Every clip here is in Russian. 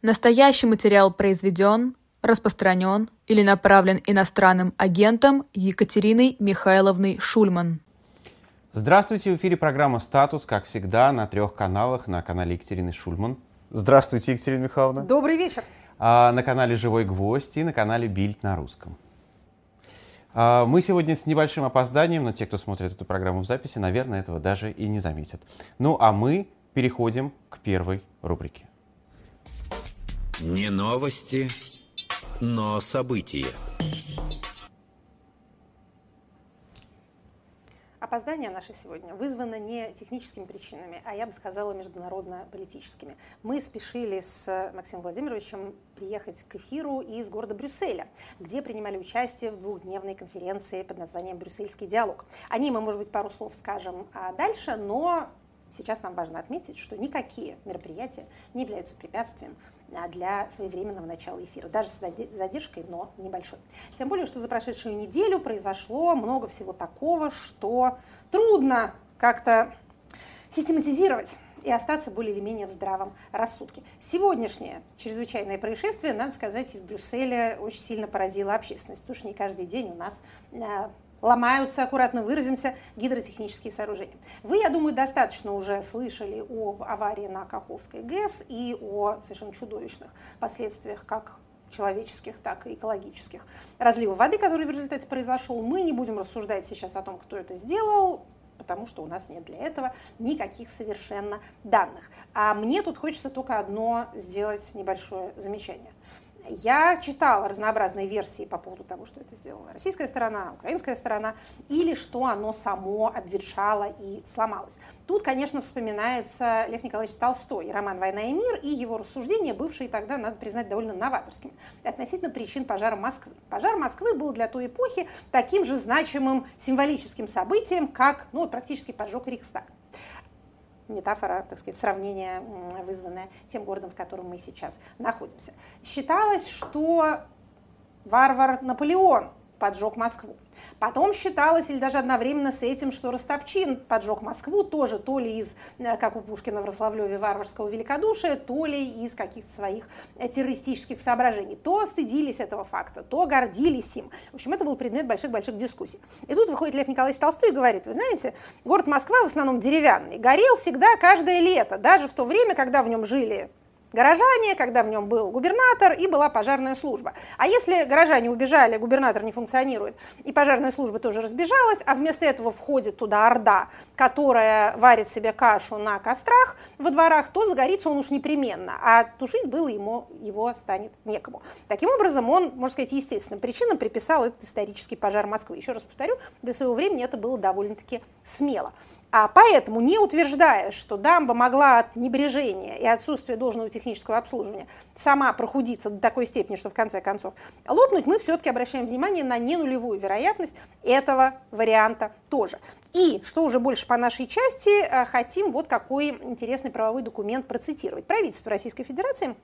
Настоящий материал произведен, распространен или направлен иностранным агентом Екатериной Михайловной Шульман. Здравствуйте, в эфире программа «Статус», как всегда, на трех каналах. На канале Екатерины Шульман. Здравствуйте, Екатерина Михайловна. Добрый вечер. А, на канале «Живой гвоздь» и на канале «Бильд на русском». А, мы сегодня с небольшим опозданием, но те, кто смотрит эту программу в записи, наверное, этого даже и не заметят. Ну а мы переходим к первой рубрике. Не новости, но события. Опоздание наше сегодня вызвано не техническими причинами, а я бы сказала международно-политическими. Мы спешили с Максимом Владимировичем приехать к эфиру из города Брюсселя, где принимали участие в двухдневной конференции под названием «Брюссельский диалог». О ней мы, может быть, пару слов скажем а дальше, но Сейчас нам важно отметить, что никакие мероприятия не являются препятствием а, для своевременного начала эфира, даже с задержкой, но небольшой. Тем более, что за прошедшую неделю произошло много всего такого, что трудно как-то систематизировать и остаться более или менее в здравом рассудке. Сегодняшнее чрезвычайное происшествие, надо сказать, в Брюсселе очень сильно поразило общественность, потому что не каждый день у нас а, ломаются, аккуратно выразимся, гидротехнические сооружения. Вы, я думаю, достаточно уже слышали об аварии на Каховской ГЭС и о совершенно чудовищных последствиях как человеческих, так и экологических разлива воды, который в результате произошел. Мы не будем рассуждать сейчас о том, кто это сделал, потому что у нас нет для этого никаких совершенно данных. А мне тут хочется только одно сделать небольшое замечание. Я читала разнообразные версии по поводу того, что это сделала российская сторона, украинская сторона, или что оно само обветшало и сломалось. Тут, конечно, вспоминается Лев Николаевич Толстой, роман «Война и мир» и его рассуждения, бывшие тогда, надо признать, довольно новаторскими, относительно причин пожара Москвы. Пожар Москвы был для той эпохи таким же значимым символическим событием, как ну, практически поджог Рейхстаг метафора, так сказать, сравнение, вызванное тем городом, в котором мы сейчас находимся. Считалось, что варвар Наполеон поджег Москву. Потом считалось, или даже одновременно с этим, что Ростопчин поджег Москву, тоже то ли из, э, как у Пушкина в Рославлеве, варварского великодушия, то ли из каких-то своих э, террористических соображений. То стыдились этого факта, то гордились им. В общем, это был предмет больших-больших дискуссий. И тут выходит Лев Николаевич Толстой и говорит, вы знаете, город Москва в основном деревянный, горел всегда каждое лето, даже в то время, когда в нем жили горожане, когда в нем был губернатор и была пожарная служба. А если горожане убежали, губернатор не функционирует, и пожарная служба тоже разбежалась, а вместо этого входит туда орда, которая варит себе кашу на кострах во дворах, то загорится он уж непременно, а тушить было ему, его станет некому. Таким образом, он, можно сказать, естественным причинам приписал этот исторический пожар Москвы. Еще раз повторю, для своего времени это было довольно-таки смело. А поэтому, не утверждая, что дамба могла от небрежения и отсутствия должного технического обслуживания сама прохудиться до такой степени, что в конце концов лопнуть, мы все-таки обращаем внимание на ненулевую вероятность этого варианта тоже. И, что уже больше по нашей части, э, хотим вот какой интересный правовой документ процитировать. Правительство Российской Федерации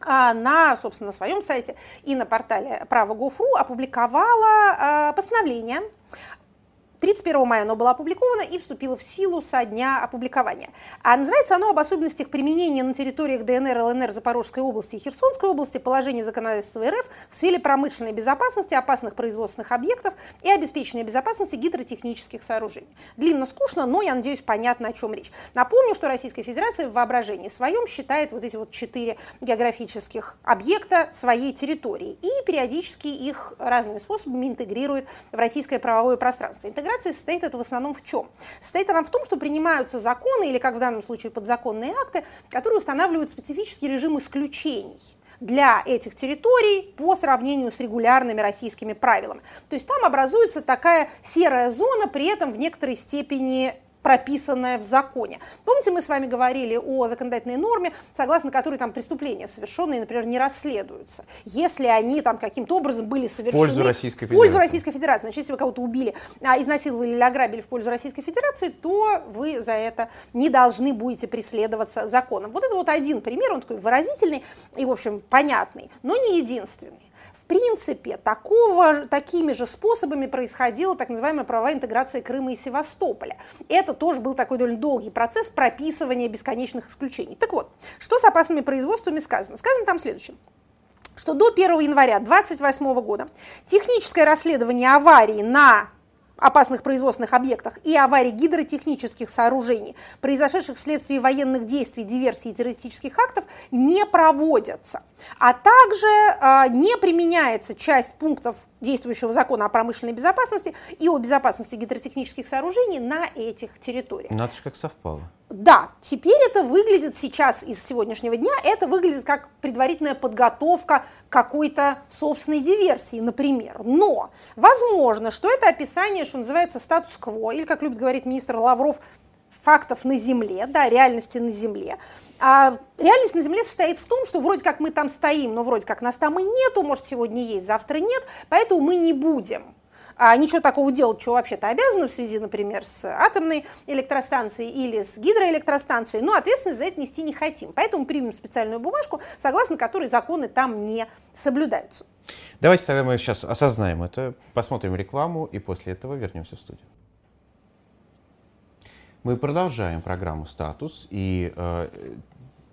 а, на, собственно, на своем сайте и на портале право.гов.ру опубликовала э, постановление 31 мая оно было опубликовано и вступило в силу со дня опубликования. А называется оно об особенностях применения на территориях ДНР, ЛНР, Запорожской области и Херсонской области положения законодательства РФ в сфере промышленной безопасности, опасных производственных объектов и обеспечения безопасности гидротехнических сооружений. Длинно, скучно, но, я надеюсь, понятно, о чем речь. Напомню, что Российская Федерация в воображении своем считает вот эти вот четыре географических объекта своей территории и периодически их разными способами интегрирует в российское правовое пространство интеграции состоит это в основном в чем? Состоит она в том, что принимаются законы, или как в данном случае подзаконные акты, которые устанавливают специфический режим исключений для этих территорий по сравнению с регулярными российскими правилами. То есть там образуется такая серая зона, при этом в некоторой степени прописанное в законе. Помните, мы с вами говорили о законодательной норме, согласно которой там преступления совершенные, например, не расследуются, если они там каким-то образом были совершены в пользу Российской Федерации. В пользу Российской Федерации. Значит, если вы кого-то убили, а, изнасиловали или ограбили в пользу Российской Федерации, то вы за это не должны будете преследоваться законом. Вот это вот один пример, он такой выразительный и, в общем, понятный, но не единственный. Принципе, такого, такими же способами происходила так называемая правовая интеграция Крыма и Севастополя. Это тоже был такой довольно долгий процесс прописывания бесконечных исключений. Так вот, что с опасными производствами сказано? Сказано там следующее что до 1 января 2028 года техническое расследование аварии на опасных производственных объектах и аварий гидротехнических сооружений, произошедших вследствие военных действий, диверсий и террористических актов, не проводятся. А также э, не применяется часть пунктов действующего закона о промышленной безопасности и о безопасности гидротехнических сооружений на этих территориях. Надо же, как совпало. Да, теперь это выглядит сейчас из сегодняшнего дня, это выглядит как предварительная подготовка какой-то собственной диверсии, например. Но возможно, что это описание, что называется, статус-кво, или, как любит говорить министр Лавров, фактов на Земле, да, реальности на Земле. А реальность на Земле состоит в том, что вроде как мы там стоим, но вроде как нас там и нету, может сегодня есть, завтра нет, поэтому мы не будем а ничего такого делать, что вообще-то обязаны в связи, например, с атомной электростанцией или с гидроэлектростанцией, но ответственность за это нести не хотим. Поэтому примем специальную бумажку, согласно которой законы там не соблюдаются. Давайте тогда мы сейчас осознаем это, посмотрим рекламу и после этого вернемся в студию. Мы продолжаем программу «Статус» и э,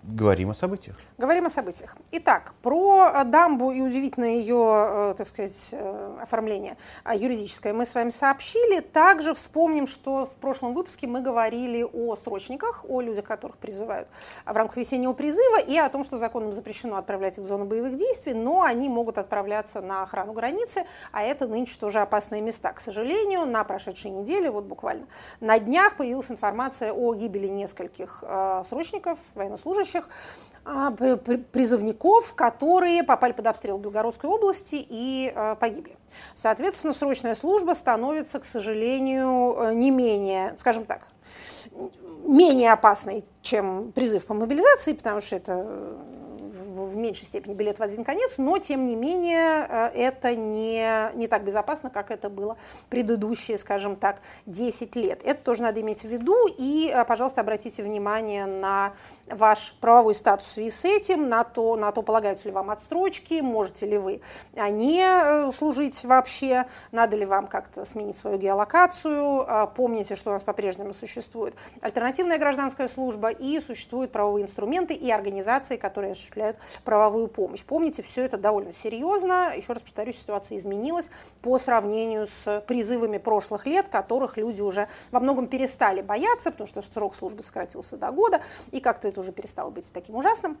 Говорим о событиях. Говорим о событиях. Итак, про э, дамбу и удивительное ее, э, так сказать, э, оформление юридическое мы с вами сообщили. Также вспомним, что в прошлом выпуске мы говорили о срочниках, о людях, которых призывают в рамках весеннего призыва, и о том, что законом запрещено отправлять их в зону боевых действий, но они могут отправляться на охрану границы, а это нынче тоже опасные места. К сожалению, на прошедшей неделе, вот буквально на днях появилась информация о гибели нескольких срочников, военнослужащих, служащих, а, призывников, которые попали под обстрел в Белгородской области и а, погибли. Соответственно, срочная служба становится, к сожалению, э, не менее, скажем так, менее опасной, чем призыв по мобилизации, потому что это в меньшей степени билет в один конец, но тем не менее э, это не, не так безопасно, как это было предыдущие, скажем так, 10 лет. Это тоже надо иметь в виду, и, э, пожалуйста, обратите внимание на ваш правовой статус в связи с этим, на то, на то полагаются ли вам отстрочки, можете ли вы а, не э, служить вообще, надо ли вам как-то сменить свою геолокацию, помните, что у нас по-прежнему существует альтернативная гражданская служба и существуют правовые инструменты и организации, которые осуществляют правовую помощь. Помните, все это довольно серьезно. Еще раз повторюсь, ситуация изменилась по сравнению с призывами прошлых лет, которых люди уже во многом перестали бояться, потому что срок службы сократился до года, и как-то это уже перестало быть таким ужасным.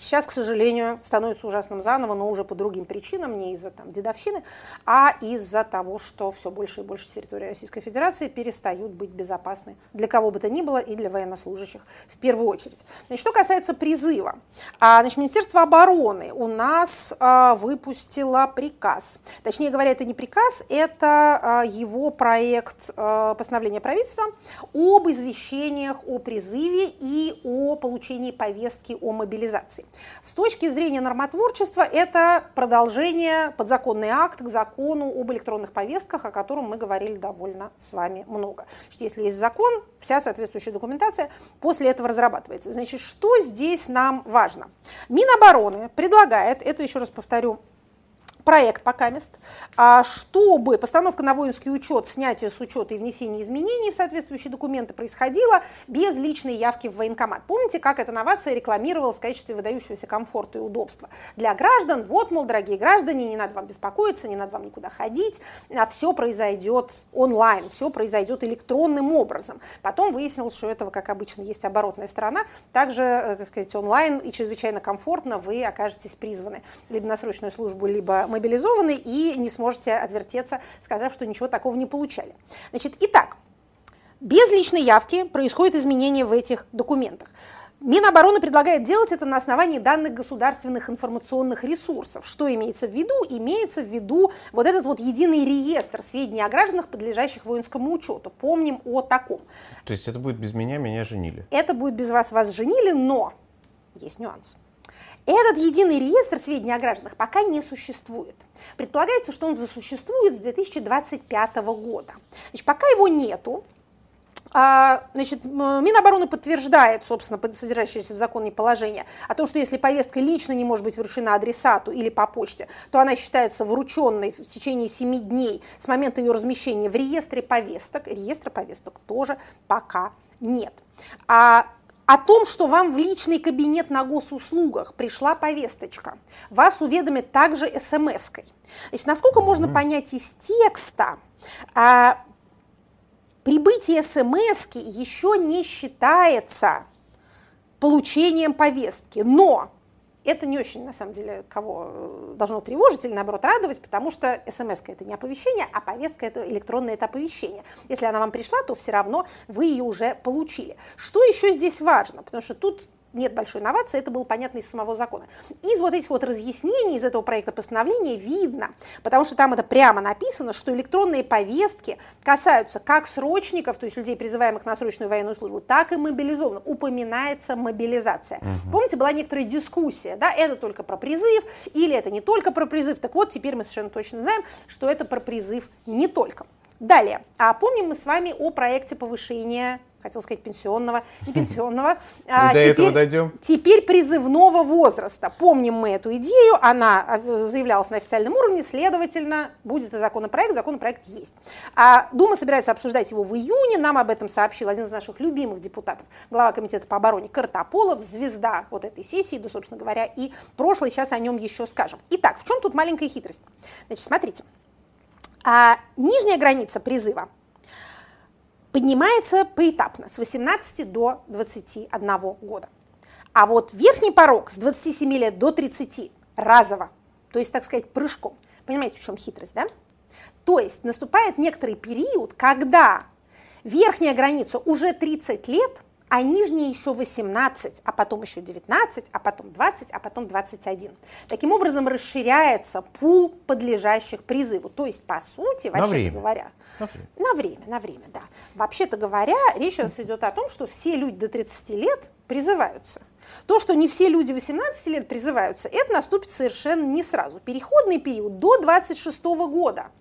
Сейчас, к сожалению, становится ужасным заново, но уже по другим причинам, не из-за там, дедовщины, а из-за того, что все больше и больше территории Российской Федерации перестают быть безопасны для кого бы то ни было и для военнослужащих в первую очередь. Значит, что касается призыва. А, значит, Министерство обороны у нас а, выпустило приказ. Точнее говоря, это не приказ, это а, его проект постановления правительства об извещениях о призыве и о получении повестки о мобилизации. С точки зрения нормотворчества это продолжение подзаконный акт к закону об электронных повестках, о котором мы говорили довольно с вами много. Что если есть закон, вся соответствующая документация после этого разрабатывается. Значит, что здесь нам важно? Минобороны предлагает, это еще раз повторю, проект пока мест, а чтобы постановка на воинский учет, снятие с учета и внесение изменений в соответствующие документы происходило без личной явки в военкомат. Помните, как эта новация рекламировалась в качестве выдающегося комфорта и удобства для граждан? Вот, мол, дорогие граждане, не надо вам беспокоиться, не надо вам никуда ходить, а все произойдет онлайн, все произойдет электронным образом. Потом выяснилось, что этого, как обычно, есть оборотная сторона. Также, э, так сказать, онлайн и чрезвычайно комфортно вы окажетесь призваны либо на срочную службу, либо мобилизованы и не сможете отвертеться, сказав, что ничего такого не получали. Значит, итак, без личной явки происходит изменение в этих документах. Минобороны предлагает делать это на основании данных государственных информационных ресурсов. Что имеется в виду? Имеется в виду вот этот вот единый реестр сведений о гражданах, подлежащих воинскому учету. Помним о таком. То есть это будет без меня, меня женили? Это будет без вас, вас женили, но есть нюанс. Этот единый реестр сведений о гражданах пока не существует. Предполагается, что он засуществует с 2025 года. Значит, пока его нету, а, значит, Минобороны подтверждает, собственно, содержащееся в законе положение о том, что если повестка лично не может быть вручена адресату или по почте, то она считается врученной в течение 7 дней с момента ее размещения в реестре повесток. Реестра повесток тоже пока нет. А о том, что вам в личный кабинет на госуслугах пришла повесточка, вас уведомят также смс-кой. Значит, насколько можно понять из текста, а, прибытие смс еще не считается получением повестки, но это не очень, на самом деле, кого э, должно тревожить или, наоборот, радовать, потому что смс это не оповещение, а повестка это электронное это оповещение. Если она вам пришла, то все равно вы ее уже получили. Что еще здесь важно? Потому что тут нет большой инновации, это было понятно из самого закона. Из вот этих вот разъяснений, из этого проекта постановления видно, потому что там это прямо написано, что электронные повестки касаются как срочников, то есть людей, призываемых на срочную военную службу, так и мобилизованных. Упоминается мобилизация. Угу. Помните, была некоторая дискуссия, да, это только про призыв или это не только про призыв. Так вот, теперь мы совершенно точно знаем, что это про призыв не только. Далее, а помним мы с вами о проекте повышения хотел сказать пенсионного, не пенсионного. А, до теперь, этого дойдем. Теперь призывного возраста. Помним мы эту идею, она а, заявлялась на официальном уровне, следовательно, будет и законопроект, законопроект есть. А Дума собирается обсуждать его в июне, нам об этом сообщил один из наших любимых депутатов, глава комитета по обороне Картополов, звезда вот этой сессии, да, собственно говоря, и прошлое, сейчас о нем еще скажем. Итак, в чем тут маленькая хитрость? Значит, смотрите, а, нижняя граница призыва – поднимается поэтапно с 18 до 21 года. А вот верхний порог с 27 лет до 30 разово, то есть, так сказать, прыжком. Понимаете, в чем хитрость, да? То есть наступает некоторый период, когда верхняя граница уже 30 лет – а нижние еще 18, а потом еще 19, а потом 20, а потом 21. Таким образом расширяется пул подлежащих призыву. То есть, по сути, вообще-то говоря, на время. на время, на время, да. Вообще-то говоря, речь у нас идет о том, что все люди до 30 лет призываются. То, что не все люди 18 лет призываются, это наступит совершенно не сразу. Переходный период до 26 года.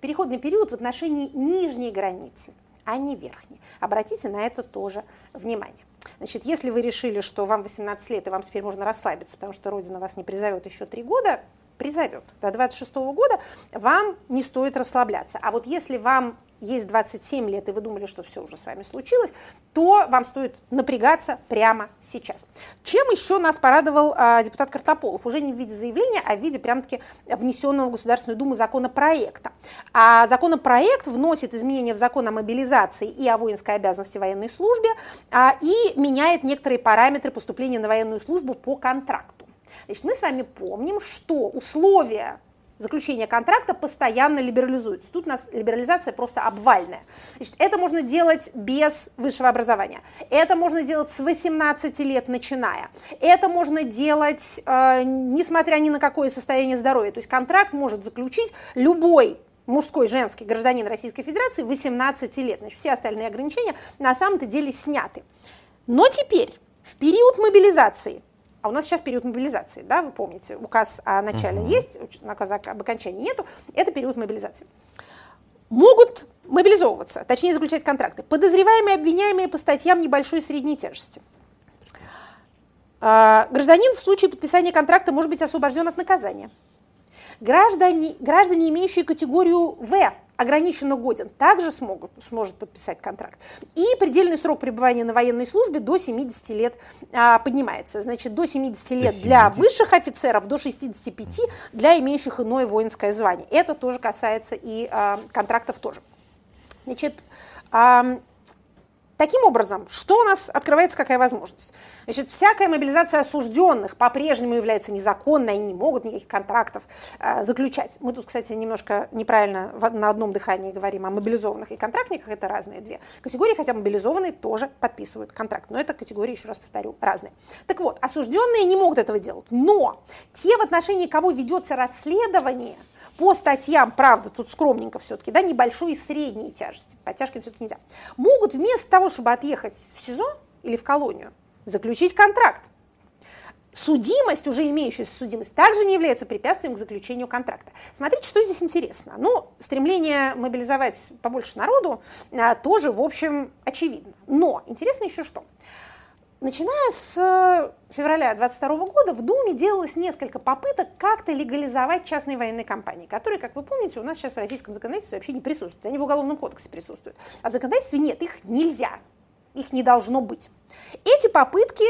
Переходный период в отношении нижней границы – а не верхний. Обратите на это тоже внимание. Значит, если вы решили, что вам 18 лет и вам теперь можно расслабиться, потому что Родина вас не призовет еще три года, призовет. До 26 года вам не стоит расслабляться. А вот если вам есть 27 лет, и вы думали, что все уже с вами случилось, то вам стоит напрягаться прямо сейчас. Чем еще нас порадовал а, депутат Картополов? Уже не в виде заявления, а в виде прям-таки внесенного в Государственную Думу законопроекта. А законопроект вносит изменения в закон о мобилизации и о воинской обязанности военной службе а, и меняет некоторые параметры поступления на военную службу по контракту. Значит, мы с вами помним, что условия заключения контракта постоянно либерализуется. Тут у нас либерализация просто обвальная. Значит, это можно делать без высшего образования. Это можно делать с 18 лет начиная. Это можно делать, э, несмотря ни на какое состояние здоровья. То есть контракт может заключить любой мужской, женский гражданин Российской Федерации 18 лет. Значит, все остальные ограничения на самом-то деле сняты. Но теперь, в период мобилизации, а у нас сейчас период мобилизации, да, вы помните, указ о начале угу. есть, указ об окончании нету, это период мобилизации. Могут мобилизовываться, точнее заключать контракты, подозреваемые, обвиняемые по статьям небольшой и средней тяжести. А, гражданин в случае подписания контракта может быть освобожден от наказания. Граждане, граждане имеющие категорию В, ограниченно годен, также смогут, сможет подписать контракт. И предельный срок пребывания на военной службе до 70 лет а, поднимается. Значит, до 70 лет 70. для высших офицеров, до 65 для имеющих иное воинское звание. Это тоже касается и а, контрактов тоже. Значит, а, Таким образом, что у нас открывается, какая возможность? Значит, всякая мобилизация осужденных по-прежнему является незаконной, они не могут никаких контрактов э, заключать. Мы тут, кстати, немножко неправильно в, на одном дыхании говорим о мобилизованных и контрактниках, это разные две категории, хотя мобилизованные тоже подписывают контракт, но это категории, еще раз повторю, разные. Так вот, осужденные не могут этого делать, но те, в отношении кого ведется расследование – по статьям, правда, тут скромненько все-таки, да, небольшой и средней тяжести, по тяжким все-таки нельзя, могут вместо того, чтобы отъехать в СИЗО или в колонию, заключить контракт. судимость, уже имеющаяся судимость, также не является препятствием к заключению контракта. Смотрите, что здесь интересно. Ну, стремление мобилизовать побольше народу а, тоже, в общем, очевидно. Но интересно еще что. Начиная с э, февраля 2022 года в Думе делалось несколько попыток как-то легализовать частные военные компании, которые, как вы помните, у нас сейчас в российском законодательстве вообще не присутствуют. Они в Уголовном кодексе присутствуют. А в законодательстве нет, их нельзя, их не должно быть. Эти попытки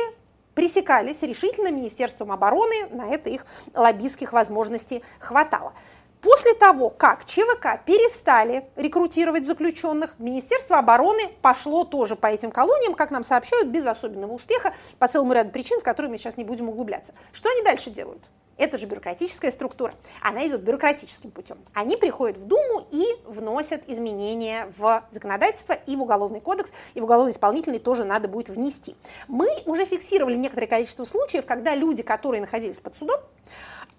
пресекались решительно Министерством обороны, на это их лоббистских возможностей хватало. После того, как ЧВК перестали рекрутировать заключенных, Министерство обороны пошло тоже по этим колониям, как нам сообщают, без особенного успеха, по целому ряду причин, в которые мы сейчас не будем углубляться. Что они дальше делают? Это же бюрократическая структура. Она идет бюрократическим путем. Они приходят в Думу и вносят изменения в законодательство и в Уголовный кодекс, и в Уголовно-исполнительный тоже надо будет внести. Мы уже фиксировали некоторое количество случаев, когда люди, которые находились под судом,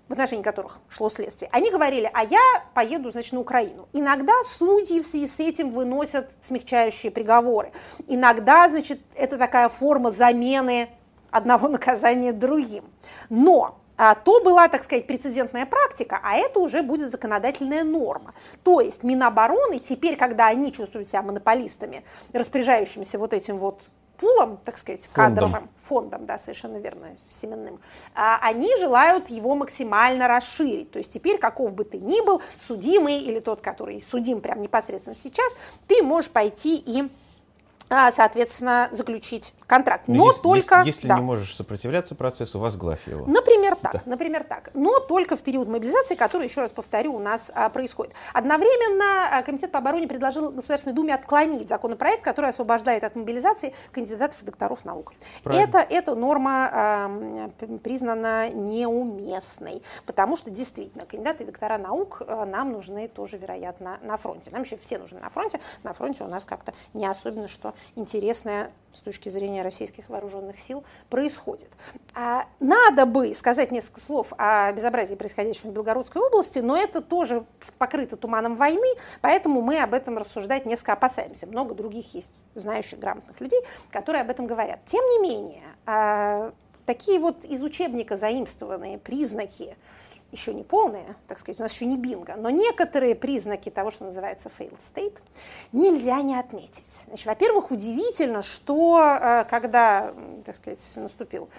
в отношении которых шло следствие, они говорили, а я поеду, значит, на Украину. Иногда судьи в связи с этим выносят смягчающие приговоры. Иногда, значит, это такая форма замены одного наказания другим. Но то была, так сказать, прецедентная практика, а это уже будет законодательная норма. То есть Минобороны теперь, когда они чувствуют себя монополистами, распоряжающимися вот этим вот пулом, так сказать, фондом. кадровым фондом, да, совершенно верно, семенным, а, они желают его максимально расширить. То есть теперь, каков бы ты ни был, судимый или тот, который судим прямо непосредственно сейчас, ты можешь пойти и а, соответственно, заключить контракт. Но, Но если, только... Если, если да. не можешь сопротивляться процессу, возглавь его. Например, так. Да. Например, так. Но только в период мобилизации, который, еще раз повторю, у нас а, происходит. Одновременно а, Комитет по обороне предложил Государственной Думе отклонить законопроект, который освобождает от мобилизации кандидатов и докторов наук. Это, эта норма а, признана неуместной, потому что действительно кандидаты и доктора наук а, нам нужны тоже, вероятно, на фронте. Нам еще все нужны на фронте. На фронте у нас как-то не особенно что интересное с точки зрения российских вооруженных сил происходит. А, надо бы сказать несколько слов о безобразии, происходящем в Белгородской области, но это тоже покрыто туманом войны, поэтому мы об этом рассуждать несколько опасаемся. Много других есть знающих, грамотных людей, которые об этом говорят. Тем не менее, а, такие вот из учебника заимствованные признаки еще не полные, так сказать, у нас еще не бинго, но некоторые признаки того, что называется failed state, нельзя не отметить. Значит, во-первых, удивительно, что э, когда, так сказать, наступил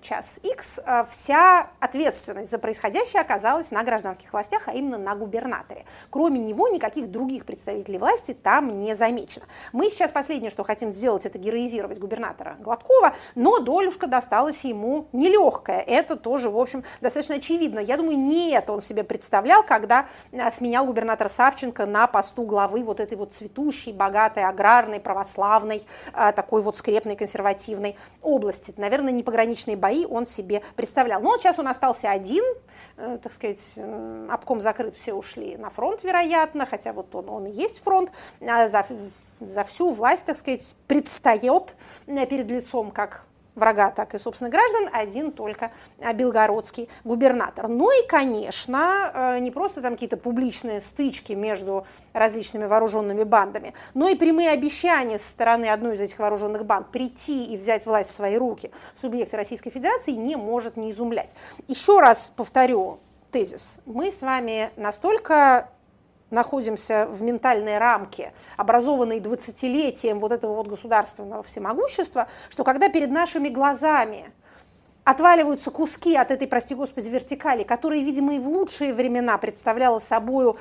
час X, э, вся ответственность за происходящее оказалась на гражданских властях, а именно на губернаторе. Кроме него никаких других представителей власти там не замечено. Мы сейчас последнее, что хотим сделать, это героизировать губернатора Гладкова, но долюшка досталась ему нелегкая. Это тоже, в общем, достаточно очевидно видно. Я думаю, не это он себе представлял, когда а, сменял губернатора Савченко на посту главы вот этой вот цветущей, богатой, аграрной, православной, а, такой вот скрепной, консервативной области. Наверное, не пограничные бои он себе представлял. Но сейчас он остался один, э, так сказать, обком закрыт, все ушли на фронт, вероятно, хотя вот он, он и есть фронт, а за, за всю власть, так сказать, предстает э, перед лицом как врага, так и, собственно, граждан, один только а, белгородский губернатор. Ну и, конечно, э, не просто там какие-то публичные стычки между различными вооруженными бандами, но и прямые обещания со стороны одной из этих вооруженных банд прийти и взять власть в свои руки в субъекте Российской Федерации не может не изумлять. Еще раз повторю тезис. Мы с вами настолько находимся в ментальной рамке, образованной двадцатилетием вот этого вот государственного всемогущества, что когда перед нашими глазами отваливаются куски от этой, прости господи, вертикали, которые, видимо, и в лучшие времена представляла собою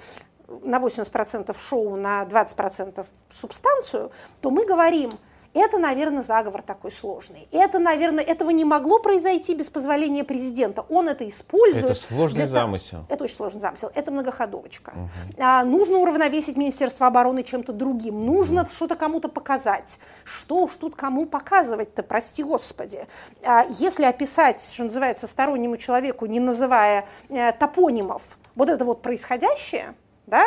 на 80% шоу, на 20% субстанцию, то мы говорим – это, наверное, заговор такой сложный. Это, наверное, этого не могло произойти без позволения президента. Он это использует. Это сложный замысел. Это очень сложный замысел. Это многоходовочка. Угу. А, нужно уравновесить Министерство обороны чем-то другим. Нужно угу. что-то кому-то показать. Что уж тут кому показывать-то, прости господи. А, если описать, что называется, стороннему человеку, не называя э, топонимов, вот это вот происходящее, да,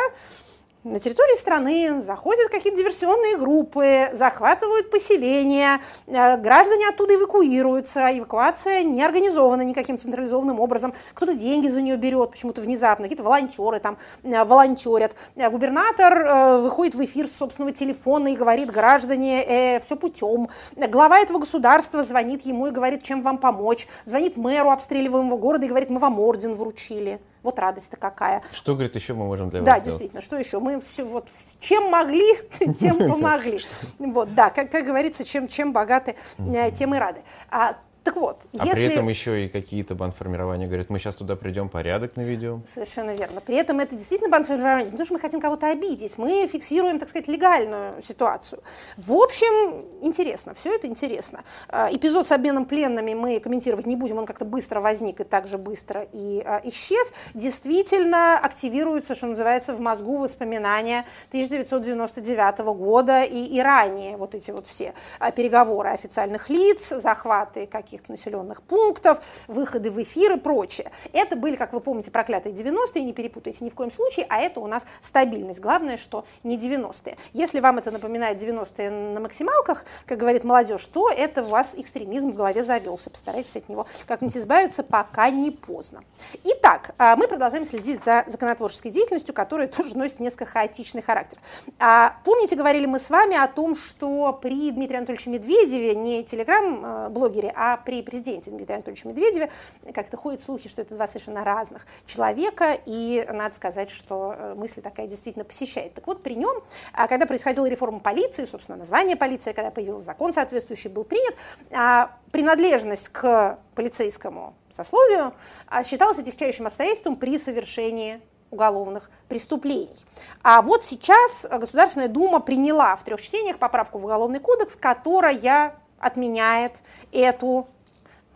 на территории страны заходят какие-то диверсионные группы, захватывают поселения, э, граждане оттуда эвакуируются, эвакуация не организована никаким централизованным образом, кто-то деньги за нее берет почему-то внезапно, какие-то волонтеры там э, волонтерят. Э, губернатор выходит в эфир с собственного телефона и говорит, граждане, э, все путем. Глава этого государства звонит ему и говорит, чем вам помочь. Звонит мэру обстреливаемого города и говорит, мы вам орден вручили. Вот радость-то какая. Что, говорит, еще мы можем для вас Да, сделать? действительно, что еще? Мы все вот чем могли, тем помогли. Вот, да, как, как говорится, чем, чем богаты, э, тем и рады. А так вот, а если... при этом еще и какие-то бандформирования говорят, мы сейчас туда придем, порядок наведем. Совершенно верно. При этом это действительно бандформирование, не потому что мы хотим кого-то обидеть, мы фиксируем, так сказать, легальную ситуацию. В общем, интересно, все это интересно. А, эпизод с обменом пленными мы комментировать не будем, он как-то быстро возник и также быстро и а, исчез. Действительно активируются, что называется, в мозгу воспоминания 1999 года и, и ранее вот эти вот все а, переговоры официальных лиц, захваты каких каких-то населенных пунктов, выходы в эфир и прочее. Это были, как вы помните, проклятые 90-е, не перепутайте ни в коем случае, а это у нас стабильность. Главное, что не 90-е. Если вам это напоминает 90-е на максималках, как говорит молодежь, то это у вас экстремизм в голове завелся. Постарайтесь от него как-нибудь избавиться, пока не поздно. Итак, а, мы продолжаем следить за законотворческой деятельностью, которая тоже носит несколько хаотичный характер. А, помните, говорили мы с вами о том, что при Дмитрии Анатольевиче Медведеве не телеграм-блогере, а при президенте Дмитрия Анатольевича Медведеве как-то ходят слухи, что это два совершенно разных человека, и надо сказать, что э, мысль такая действительно посещает. Так вот, при нем, а, когда происходила реформа полиции, собственно, название полиции, когда появился закон соответствующий, был принят, а, принадлежность к полицейскому сословию а, считалась отягчающим обстоятельством при совершении уголовных преступлений. А вот сейчас Государственная Дума приняла в трех чтениях поправку в Уголовный кодекс, которая отменяет эту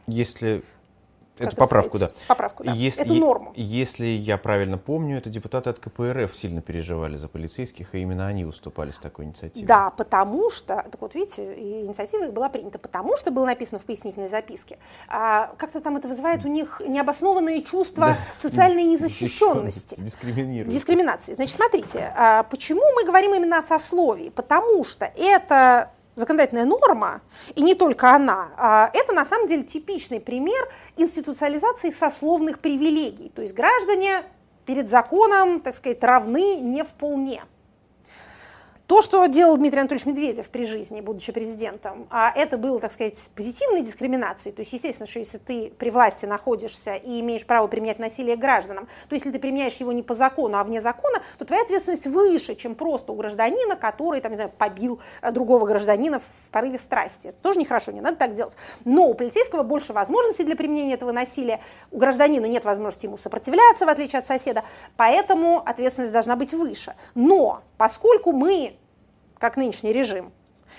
если Эту поправку, сказать? да. Поправку, да. Если, Эту норму. Если я правильно помню, это депутаты от КПРФ сильно переживали за полицейских, и именно они выступали с такой инициативой. Да, потому что, так вот видите, инициатива их была принята, потому что было написано в пояснительной записке. А, как-то там это вызывает у них необоснованные чувства да. социальной незащищенности. Дискриминации. Значит, смотрите, а, почему мы говорим именно о сословии? Потому что это законодательная норма, и не только она, а это на самом деле типичный пример институциализации сословных привилегий. То есть граждане перед законом, так сказать, равны не вполне. То, что делал Дмитрий Анатольевич Медведев при жизни, будучи президентом, а это было, так сказать, позитивной дискриминацией. То есть, естественно, что если ты при власти находишься и имеешь право применять насилие к гражданам, то если ты применяешь его не по закону, а вне закона, то твоя ответственность выше, чем просто у гражданина, который, там, не знаю, побил э, другого гражданина в порыве страсти. Это тоже нехорошо, не надо так делать. Но у полицейского больше возможностей для применения этого насилия. У гражданина нет возможности ему сопротивляться, в отличие от соседа, поэтому ответственность должна быть выше. Но поскольку мы как нынешний режим,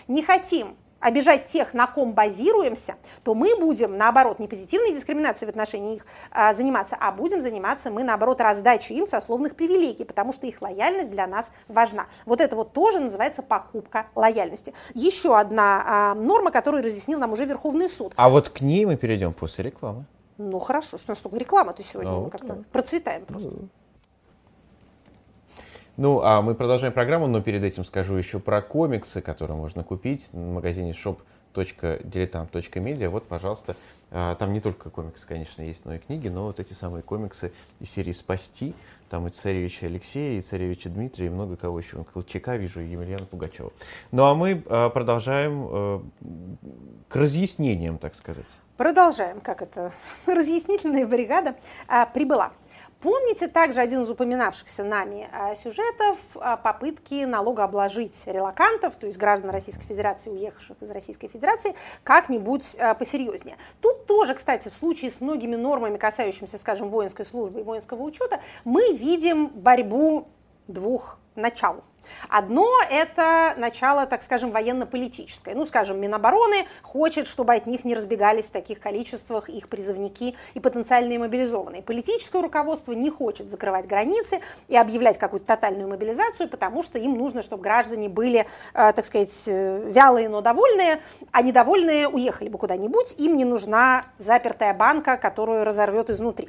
не хотим обижать тех, на ком базируемся, то мы будем, наоборот, не позитивной дискриминацией в отношении их а, заниматься, а будем заниматься мы, наоборот, раздачей им сословных привилегий, потому что их лояльность для нас важна. Вот это вот тоже называется покупка лояльности. Еще одна а, норма, которую разъяснил нам уже Верховный суд. А вот к ней мы перейдем после рекламы. Ну хорошо, что у нас только реклама-то сегодня, ну, мы как-то да. процветаем просто. Ну. Ну, а мы продолжаем программу, но перед этим скажу еще про комиксы, которые можно купить в магазине shop.diletant.media. Вот, пожалуйста, а, там не только комиксы, конечно, есть, но и книги, но вот эти самые комиксы из серии «Спасти», там и царевича Алексея, и царевича Дмитрия, и много кого еще. Колчака вижу, и Емельяна Пугачева. Ну, а мы а, продолжаем а, к разъяснениям, так сказать. Продолжаем, как это, разъяснительная бригада прибыла. Помните также один из упоминавшихся нами а, сюжетов а, попытки налогообложить релакантов, то есть граждан Российской Федерации, уехавших из Российской Федерации, как-нибудь а, посерьезнее. Тут тоже, кстати, в случае с многими нормами, касающимися, скажем, воинской службы и воинского учета, мы видим борьбу двух начал. Одно – это начало, так скажем, военно-политическое. Ну, скажем, Минобороны хочет, чтобы от них не разбегались в таких количествах их призывники и потенциальные мобилизованные. Политическое руководство не хочет закрывать границы и объявлять какую-то тотальную мобилизацию, потому что им нужно, чтобы граждане были, э, так сказать, э, вялые, но довольные, а недовольные уехали бы куда-нибудь, им не нужна запертая банка, которую разорвет изнутри.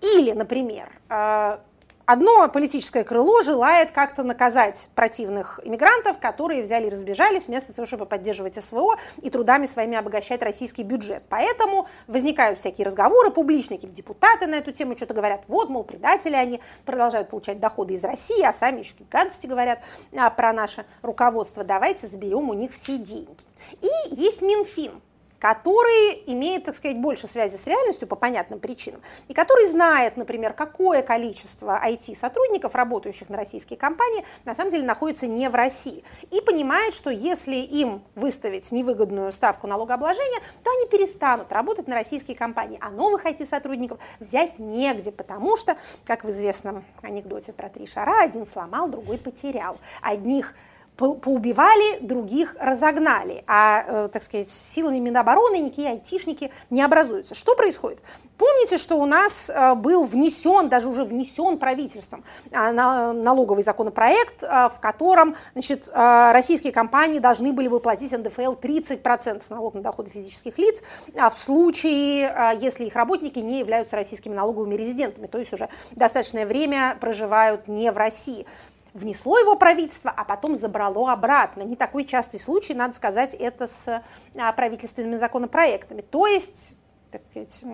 Или, например, э, Одно политическое крыло желает как-то наказать противных иммигрантов, которые взяли и разбежались, вместо того, чтобы поддерживать СВО и трудами своими обогащать российский бюджет. Поэтому возникают всякие разговоры публичные, депутаты на эту тему что-то говорят. Вот, мол, предатели они продолжают получать доходы из России, а сами еще гадости говорят а, про наше руководство. Давайте заберем у них все деньги. И есть Минфин, который имеет, так сказать, больше связи с реальностью по понятным причинам, и который знает, например, какое количество IT-сотрудников, работающих на российские компании, на самом деле находится не в России, и понимает, что если им выставить невыгодную ставку налогообложения, то они перестанут работать на российские компании, а новых IT-сотрудников взять негде, потому что, как в известном анекдоте про три шара, один сломал, другой потерял. Одних поубивали, других разогнали, а, э, так сказать, силами Минобороны никакие айтишники не образуются. Что происходит? Помните, что у нас э, был внесен, даже уже внесен правительством а, налоговый законопроект, э, в котором значит, российские компании должны были бы платить НДФЛ 30% налог на доходы физических лиц а в случае, если их работники не являются российскими налоговыми резидентами, то есть уже достаточное время проживают не в России внесло его правительство, а потом забрало обратно. Не такой частый случай, надо сказать, это с а, правительственными законопроектами. То есть, так сказать,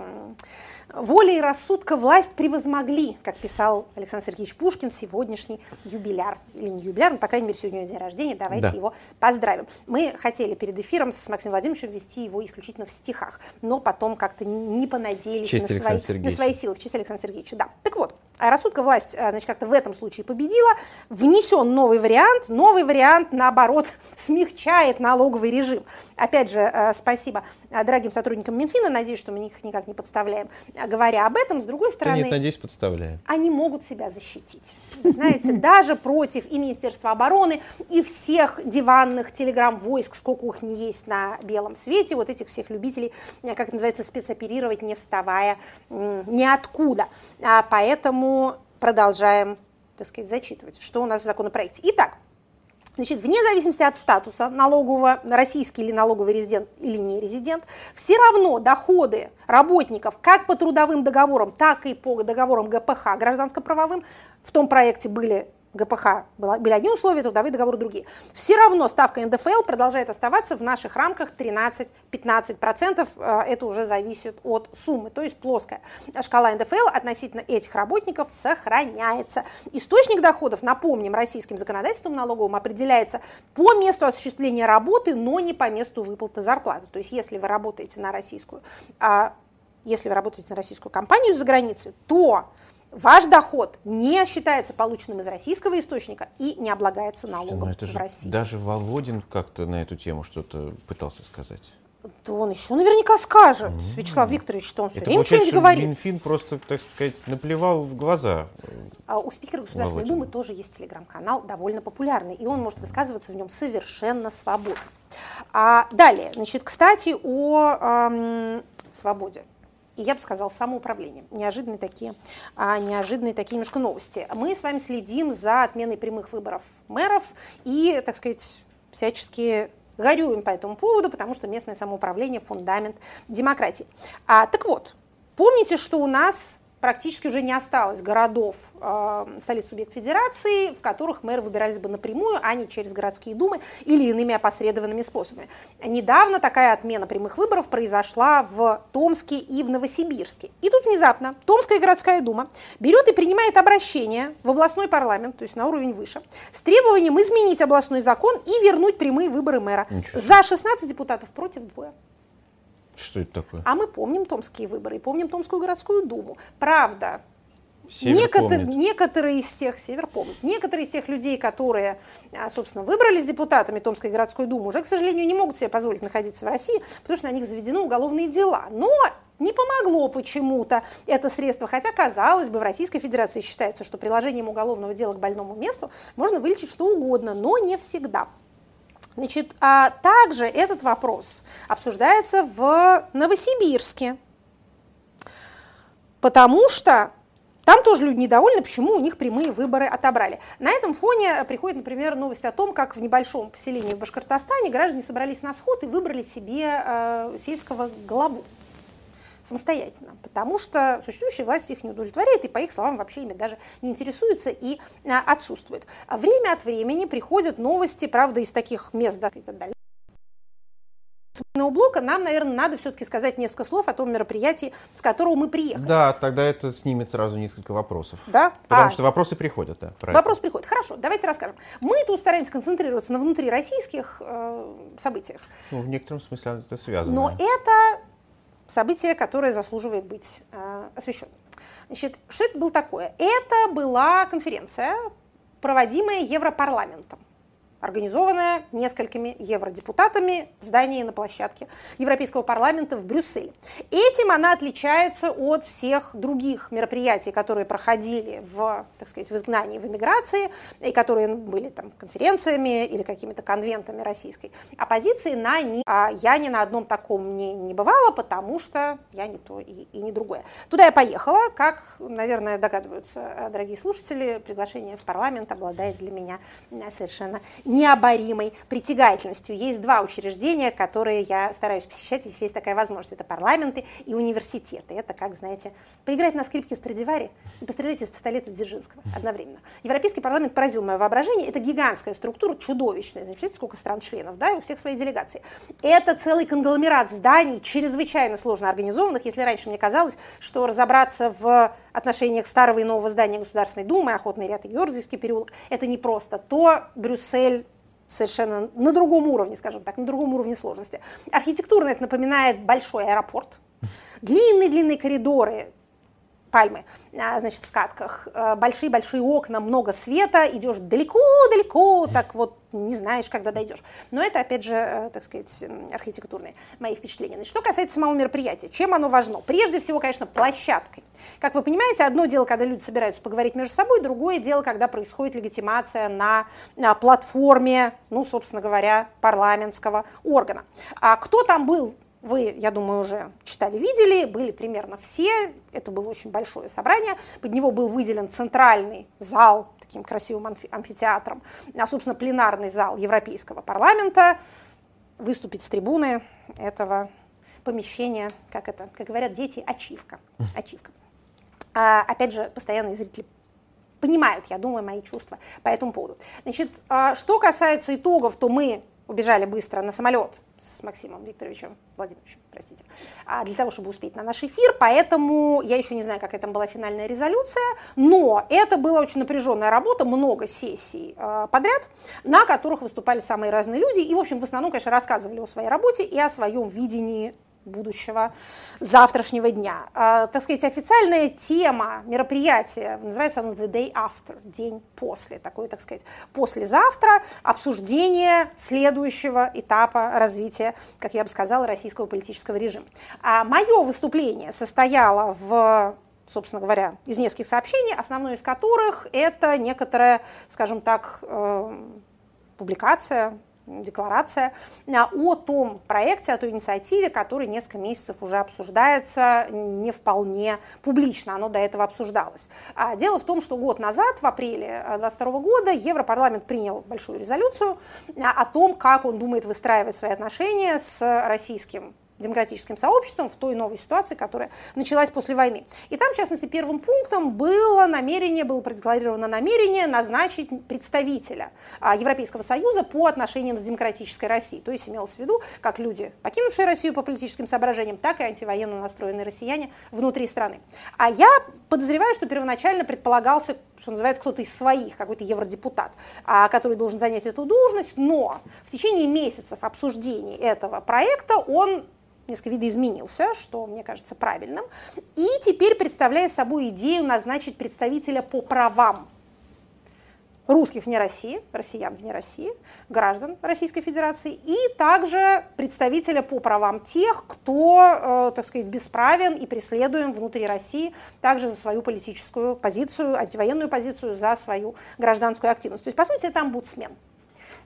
волей рассудка власть превозмогли, как писал Александр Сергеевич Пушкин, сегодняшний юбиляр, или не юбиляр, но, по крайней мере, сегодня день рождения, давайте да. его поздравим. Мы хотели перед эфиром с Максимом Владимировичем вести его исключительно в стихах, но потом как-то не понадеялись на свои, на свои силы, в честь Александра Сергеевича. Да. Так вот, рассудка власть, э, значит, как-то в этом случае победила, внесен новый вариант, новый вариант, наоборот, смягчает налоговый режим. Опять же, э, спасибо э, дорогим сотрудникам Минфина, надеюсь, что мы их никак не подставляем, говоря об этом. С другой стороны, нет, надеюсь, подставляем. они могут себя защитить. Вы знаете, даже против и Министерства обороны, и всех диванных телеграм-войск, сколько их не есть на белом свете, вот этих всех любителей, как называется, спецоперировать, не вставая ниоткуда. А продолжаем, так сказать, зачитывать, что у нас в законопроекте. Итак, Значит, вне зависимости от статуса налогового, российский или налоговый резидент или не резидент, все равно доходы работников как по трудовым договорам, так и по договорам ГПХ, гражданско-правовым, в том проекте были ГПХ были одни условия, трудовые договоры другие. Все равно ставка НДФЛ продолжает оставаться в наших рамках 13-15%. Э, это уже зависит от суммы, то есть плоская. Шкала НДФЛ относительно этих работников сохраняется. Источник доходов, напомним, российским законодательством налоговым определяется по месту осуществления работы, но не по месту выплаты зарплаты. То есть если вы работаете на российскую, а если вы работаете на российскую компанию за границей, то Ваш доход не считается полученным из российского источника и не облагается налогом Но это в России. Даже Володин как-то на эту тему что-то пытался сказать. Да он еще наверняка скажет, mm-hmm. Вячеслав Викторович, что он все время что-нибудь говорит. Минфин просто, так сказать, наплевал в глаза. А у спикера Государственной Володина. Думы тоже есть телеграм-канал, довольно популярный, и он может высказываться в нем совершенно свободно. А далее, значит, кстати, о эм, свободе и я бы сказала, самоуправлением. Неожиданные такие, а, неожиданные такие немножко новости. Мы с вами следим за отменой прямых выборов мэров и, так сказать, всячески горюем по этому поводу, потому что местное самоуправление – фундамент демократии. А, так вот, помните, что у нас практически уже не осталось городов, э, столиц субъект федерации, в которых мэры выбирались бы напрямую, а не через городские думы или иными опосредованными способами. Недавно такая отмена прямых выборов произошла в Томске и в Новосибирске. И тут внезапно Томская городская дума берет и принимает обращение в областной парламент, то есть на уровень выше, с требованием изменить областной закон и вернуть прямые выборы мэра. За 16 депутатов против двое. Что это такое? А мы помним томские выборы и помним Томскую городскую думу. Правда, Некотор, некоторые из тех, Север помнит, некоторые из тех людей, которые, а, собственно, выбрались депутатами Томской городской думы, уже, к сожалению, не могут себе позволить находиться в России, потому что на них заведены уголовные дела. Но не помогло почему-то это средство, хотя, казалось бы, в Российской Федерации считается, что приложением уголовного дела к больному месту можно вылечить что угодно, но не всегда. Значит, а также этот вопрос обсуждается в Новосибирске, потому что там тоже люди недовольны, почему у них прямые выборы отобрали. На этом фоне приходит, например, новость о том, как в небольшом поселении в Башкортостане граждане собрались на сход и выбрали себе э, сельского главу. Самостоятельно, потому что существующая власть их не удовлетворяет, и по их словам вообще ими даже не интересуется и а, отсутствует. А время от времени приходят новости, правда, из таких мест, да, и так далее блока нам, наверное, надо все-таки сказать несколько слов о том мероприятии, с которого мы приехали. Да, тогда это снимет сразу несколько вопросов. Да? Потому а, что вопросы приходят, да. Вопрос приходит. Хорошо, давайте расскажем. Мы тут стараемся концентрироваться на внутрироссийских э, событиях. Ну, в некотором смысле это связано. Но это событие, которое заслуживает быть э, освещенным. Значит, что это было такое? Это была конференция, проводимая Европарламентом организованная несколькими евродепутатами в здании на площадке Европейского парламента в Брюсселе. Этим она отличается от всех других мероприятий, которые проходили в, так сказать, в изгнании, в эмиграции, и которые были там конференциями или какими-то конвентами российской оппозиции. На них а я ни на одном таком не, не бывала, потому что я не то и, и не другое. Туда я поехала, как, наверное, догадываются э, дорогие слушатели, приглашение в парламент обладает для меня э, совершенно необоримой притягательностью. Есть два учреждения, которые я стараюсь посещать, если есть такая возможность. Это парламенты и университеты. Это, как знаете, поиграть на скрипке Страдивари и пострелять из пистолета Дзержинского одновременно. Европейский парламент поразил мое воображение. Это гигантская структура, чудовищная. Знаете, сколько стран-членов, да, у всех свои делегации. Это целый конгломерат зданий, чрезвычайно сложно организованных. Если раньше мне казалось, что разобраться в отношениях старого и нового здания Государственной Думы, Охотный ряд и Георгиевский переулок, это не просто, то Брюссель совершенно на другом уровне, скажем так, на другом уровне сложности. Архитектурно это напоминает большой аэропорт. Длинные-длинные коридоры, пальмы, а, значит, в катках, а, большие-большие окна, много света, идешь далеко-далеко, так вот не знаешь, когда дойдешь. Но это, опять же, э, так сказать, архитектурные мои впечатления. Значит, что касается самого мероприятия, чем оно важно? Прежде всего, конечно, площадкой. Как вы понимаете, одно дело, когда люди собираются поговорить между собой, другое дело, когда происходит легитимация на, на платформе, ну, собственно говоря, парламентского органа. А кто там был вы, я думаю, уже читали, видели, были примерно все. Это было очень большое собрание. Под него был выделен центральный зал таким красивым амфитеатром, а, собственно, пленарный зал Европейского парламента. Выступить с трибуны этого помещения, как это, как говорят дети, ачивка. ачивка. А, опять же, постоянные зрители понимают, я думаю, мои чувства по этому поводу. Значит, а, что касается итогов, то мы убежали быстро на самолет с Максимом Викторовичем Владимировичем, простите, а, для того, чтобы успеть на наш эфир, поэтому я еще не знаю, какая там была финальная резолюция, но это была очень напряженная работа, много сессий э, подряд, на которых выступали самые разные люди. И, в общем, в основном, конечно, рассказывали о своей работе и о своем видении будущего завтрашнего дня. А, так сказать, официальная тема мероприятия, называется оно The Day After, день после, такое, так сказать, послезавтра, обсуждение следующего этапа развития, как я бы сказала, российского политического режима. А мое выступление состояло в собственно говоря, из нескольких сообщений, основное из которых это некоторая, скажем так, э, публикация, декларация а, о том проекте, о той инициативе, который несколько месяцев уже обсуждается не вполне публично, оно до этого обсуждалось. А дело в том, что год назад, в апреле 2022 э, года, Европарламент принял большую резолюцию а, о том, как он думает выстраивать свои отношения с российским демократическим сообществом в той новой ситуации, которая началась после войны. И там, в частности, первым пунктом было намерение, было продекларировано намерение назначить представителя а, Европейского Союза по отношениям с демократической Россией. То есть имелось в виду как люди, покинувшие Россию по политическим соображениям, так и антивоенно настроенные россияне внутри страны. А я подозреваю, что первоначально предполагался, что называется, кто-то из своих, какой-то евродепутат, а, который должен занять эту должность, но в течение месяцев обсуждений этого проекта он несколько видоизменился, что мне кажется правильным, и теперь представляет собой идею назначить представителя по правам русских вне России, россиян вне России, граждан Российской Федерации, и также представителя по правам тех, кто, э, так сказать, бесправен и преследуем внутри России, также за свою политическую позицию, антивоенную позицию, за свою гражданскую активность. То есть, по сути, это омбудсмен.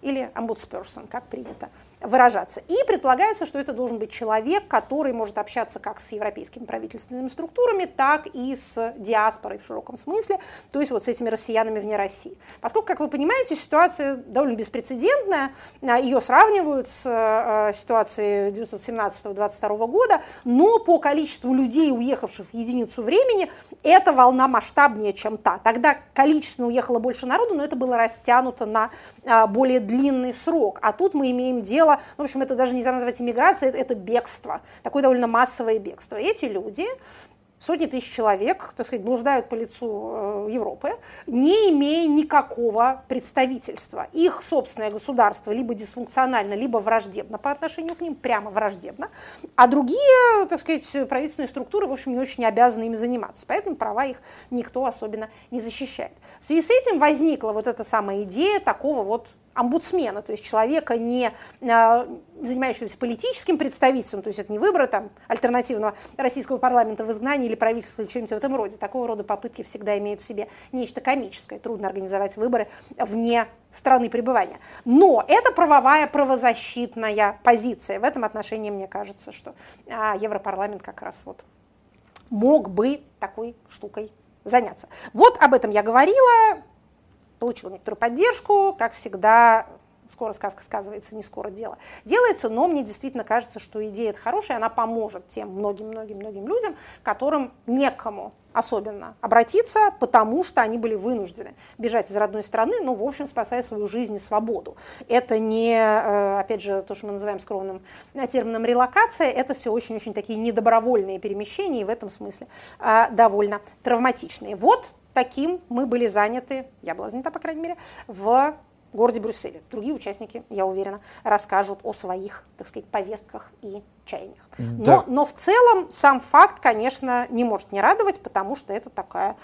Или омбудсперсон, как принято выражаться. И предполагается, что это должен быть человек, который может общаться как с европейскими правительственными структурами, так и с диаспорой в широком смысле, то есть вот с этими россиянами вне России. Поскольку, как вы понимаете, ситуация довольно беспрецедентная, а, ее сравнивают с э, ситуацией 1917-22 года, но по количеству людей, уехавших в единицу времени, эта волна масштабнее, чем та. Тогда количественно уехало больше народу, но это было растянуто на а, более длинный срок. А тут мы имеем дело, ну, в общем, это даже нельзя назвать иммиграцией, это, это бегство, такое довольно массовое бегство. И эти люди сотни тысяч человек, так сказать, блуждают по лицу э, Европы, не имея никакого представительства. Их собственное государство либо дисфункционально, либо враждебно по отношению к ним, прямо враждебно, а другие, так сказать, правительственные структуры, в общем, не очень обязаны ими заниматься. Поэтому права их никто особенно не защищает. В связи с этим возникла вот эта самая идея такого вот омбудсмена, то есть человека, не а, занимающегося политическим представительством, то есть это не выборы там, альтернативного российского парламента в изгнании или правительства или что-нибудь в этом роде. Такого рода попытки всегда имеют в себе нечто комическое. Трудно организовать выборы вне страны пребывания. Но это правовая, правозащитная позиция. В этом отношении мне кажется, что а, Европарламент как раз вот мог бы такой штукой заняться. Вот об этом я говорила получил некоторую поддержку, как всегда, скоро сказка сказывается, не скоро дело делается, но мне действительно кажется, что идея эта хорошая, она поможет тем многим-многим-многим людям, которым некому особенно обратиться, потому что они были вынуждены бежать из родной страны, ну, в общем, спасая свою жизнь и свободу. Это не, э, опять же, то, что мы называем скромным э, термином релокация, это все очень-очень такие недобровольные перемещения, и в этом смысле э, довольно травматичные. Вот таким мы были заняты, я была занята, по крайней мере, в городе Брюсселе. Другие участники, я уверена, расскажут о своих, так сказать, повестках и чаяниях. Да. Но, но в целом сам факт, конечно, не может не радовать, потому что это такая,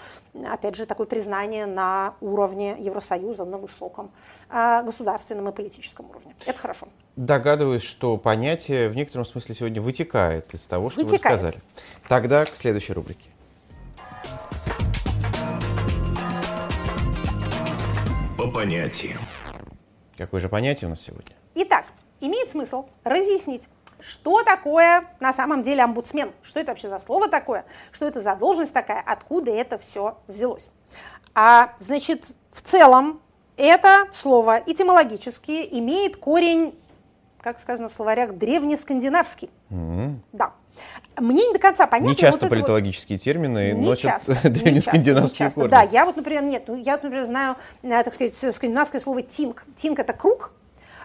опять же, такое признание на уровне Евросоюза, на высоком э, государственном и политическом уровне. Это хорошо. Догадываюсь, что понятие в некотором смысле сегодня вытекает из того, что вытекает. вы сказали. Тогда к следующей рубрике. По понятиям. Какое же понятие у нас сегодня? Итак, имеет смысл разъяснить, что такое на самом деле омбудсмен, что это вообще за слово такое, что это за должность такая, откуда это все взялось. А, значит, в целом это слово этимологически имеет корень, как сказано в словарях, древнескандинавский. Mm-hmm. Да. Мне не до конца понятно. Не часто вот политологические вот... термины не носят часто, древнескандинавские не корни. Да, я вот, например, нет, ну, я, например, знаю, э, так сказать, скандинавское слово «тинг». «Тинг» — это круг,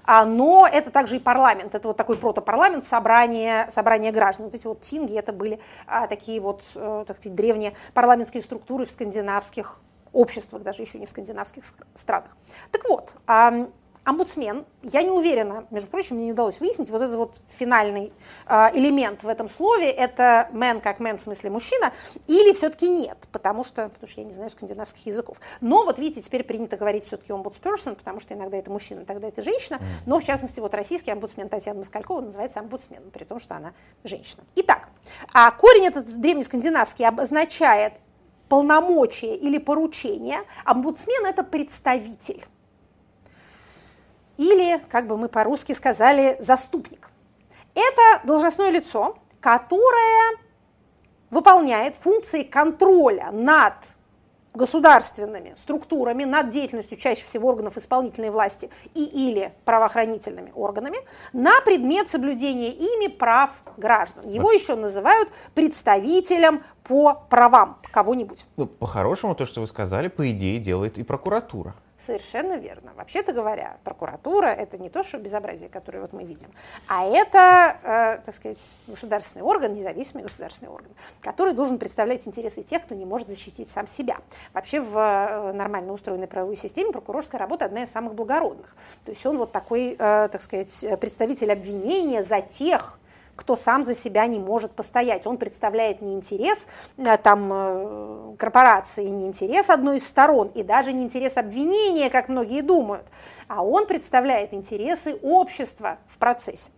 а, но это также и парламент, это вот такой протопарламент, собрание, собрание граждан. Вот эти вот тинги, это были а, такие вот, а, так сказать, древние парламентские структуры в скандинавских обществах, даже еще не в скандинавских странах. Так вот, а, омбудсмен, я не уверена, между прочим, мне не удалось выяснить, вот этот вот финальный э, элемент в этом слове, это man как man в смысле мужчина, или все-таки нет, потому что, потому что я не знаю скандинавских языков. Но вот видите, теперь принято говорить все-таки омбудсперсон, потому что иногда это мужчина, тогда это женщина, но в частности вот российский омбудсмен Татьяна Москалькова называется омбудсменом, при том, что она женщина. Итак, а корень этот древнескандинавский обозначает полномочия или поручение, омбудсмен это представитель или, как бы мы по-русски сказали, заступник. Это должностное лицо, которое выполняет функции контроля над государственными структурами, над деятельностью чаще всего органов исполнительной власти и или правоохранительными органами на предмет соблюдения ими прав граждан. Его еще называют представителем по правам кого-нибудь. Ну, по-хорошему, то, что вы сказали, по идее, делает и прокуратура. Совершенно верно. Вообще-то говоря, прокуратура это не то, что безобразие, которое вот мы видим, а это, э, так сказать, государственный орган, независимый государственный орган, который должен представлять интересы тех, кто не может защитить сам себя. Вообще в э, нормально устроенной правовой системе прокурорская работа одна из самых благородных. То есть он вот такой, э, так сказать, представитель обвинения за тех, кто сам за себя не может постоять. Он представляет не интерес э, там, э, корпорации, не интерес одной из сторон, и даже не интерес обвинения, как многие думают, а он представляет интересы общества в процессе.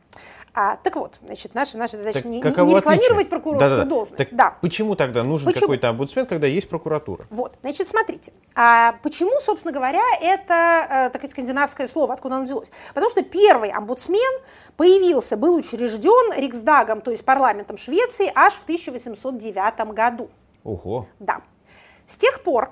А, так вот, значит, наша, наша задача Так не, не рекламировать отличие? прокурорскую Да-да-да. должность. Так да. Почему тогда нужен какой-то омбудсмен, когда есть прокуратура? Вот, значит, смотрите, а почему, собственно говоря, это э, такое скандинавское слово, откуда оно взялось? Потому что первый омбудсмен появился, был учрежден Риксдагом, то есть парламентом Швеции, аж в 1809 году. Ого. Да. С тех пор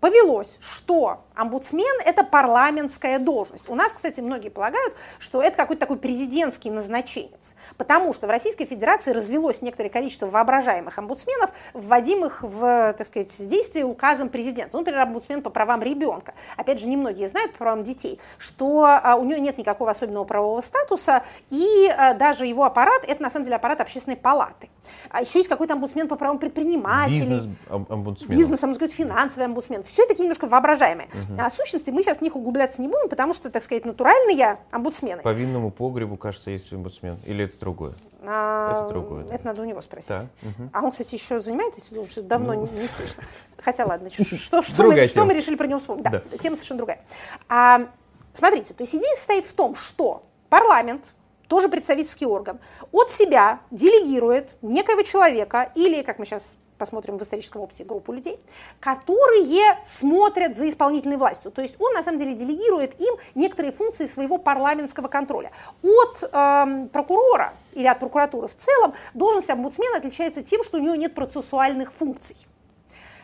повелось, что омбудсмен – это парламентская должность. У нас, кстати, многие полагают, что это какой-то такой президентский назначенец, потому что в Российской Федерации развелось некоторое количество воображаемых омбудсменов, вводимых в, так сказать, действие указом президента. Ну, например, омбудсмен по правам ребенка. Опять же, немногие знают по правам детей, что а, у него нет никакого особенного правового статуса, и а, даже его аппарат – это, на самом деле, аппарат общественной палаты. А еще есть какой-то омбудсмен по правам предпринимателей. Бизнес-омбудсмен. Бизнес, омбудсмен, финансовый омбудсмен. Все это такие немножко воображаемые. А в сущности мы сейчас в них углубляться не будем, потому что, так сказать, натуральные омбудсмены. По винному погребу, кажется, есть омбудсмен. Или это другое? а, это другое, да. Это надо у него спросить. Да. Ну. А он, кстати, еще занимает эти должности, давно не, не слышно. Хотя ладно, что, что, мы, что мы решили про него вспомнить? Да, Да. тема совершенно другая. А, смотрите, то есть идея состоит в том, что парламент, тоже представительский орган, от себя делегирует некоего человека или, как мы сейчас посмотрим в историческом опыте, группу людей, которые смотрят за исполнительной властью. То есть он, на самом деле, делегирует им некоторые функции своего парламентского контроля. От эм, прокурора или от прокуратуры в целом должность омбудсмена отличается тем, что у него нет процессуальных функций.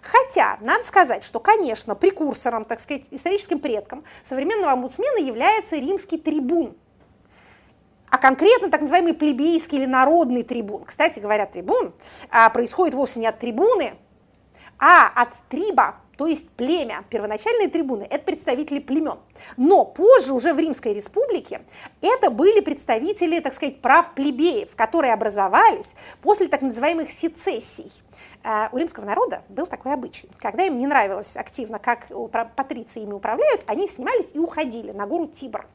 Хотя, надо сказать, что, конечно, прекурсором, так сказать, историческим предком современного омбудсмена является римский трибун, а конкретно так называемый плебейский или народный трибун. Кстати говоря, трибун а, происходит вовсе не от трибуны, а от триба, то есть племя. Первоначальные трибуны – это представители племен. Но позже, уже в Римской республике, это были представители, так сказать, прав плебеев, которые образовались после так называемых сецессий. А, У римского народа был такой обычай. Когда им не нравилось активно, как патриции ими управляют, они снимались и уходили на гору Тибр.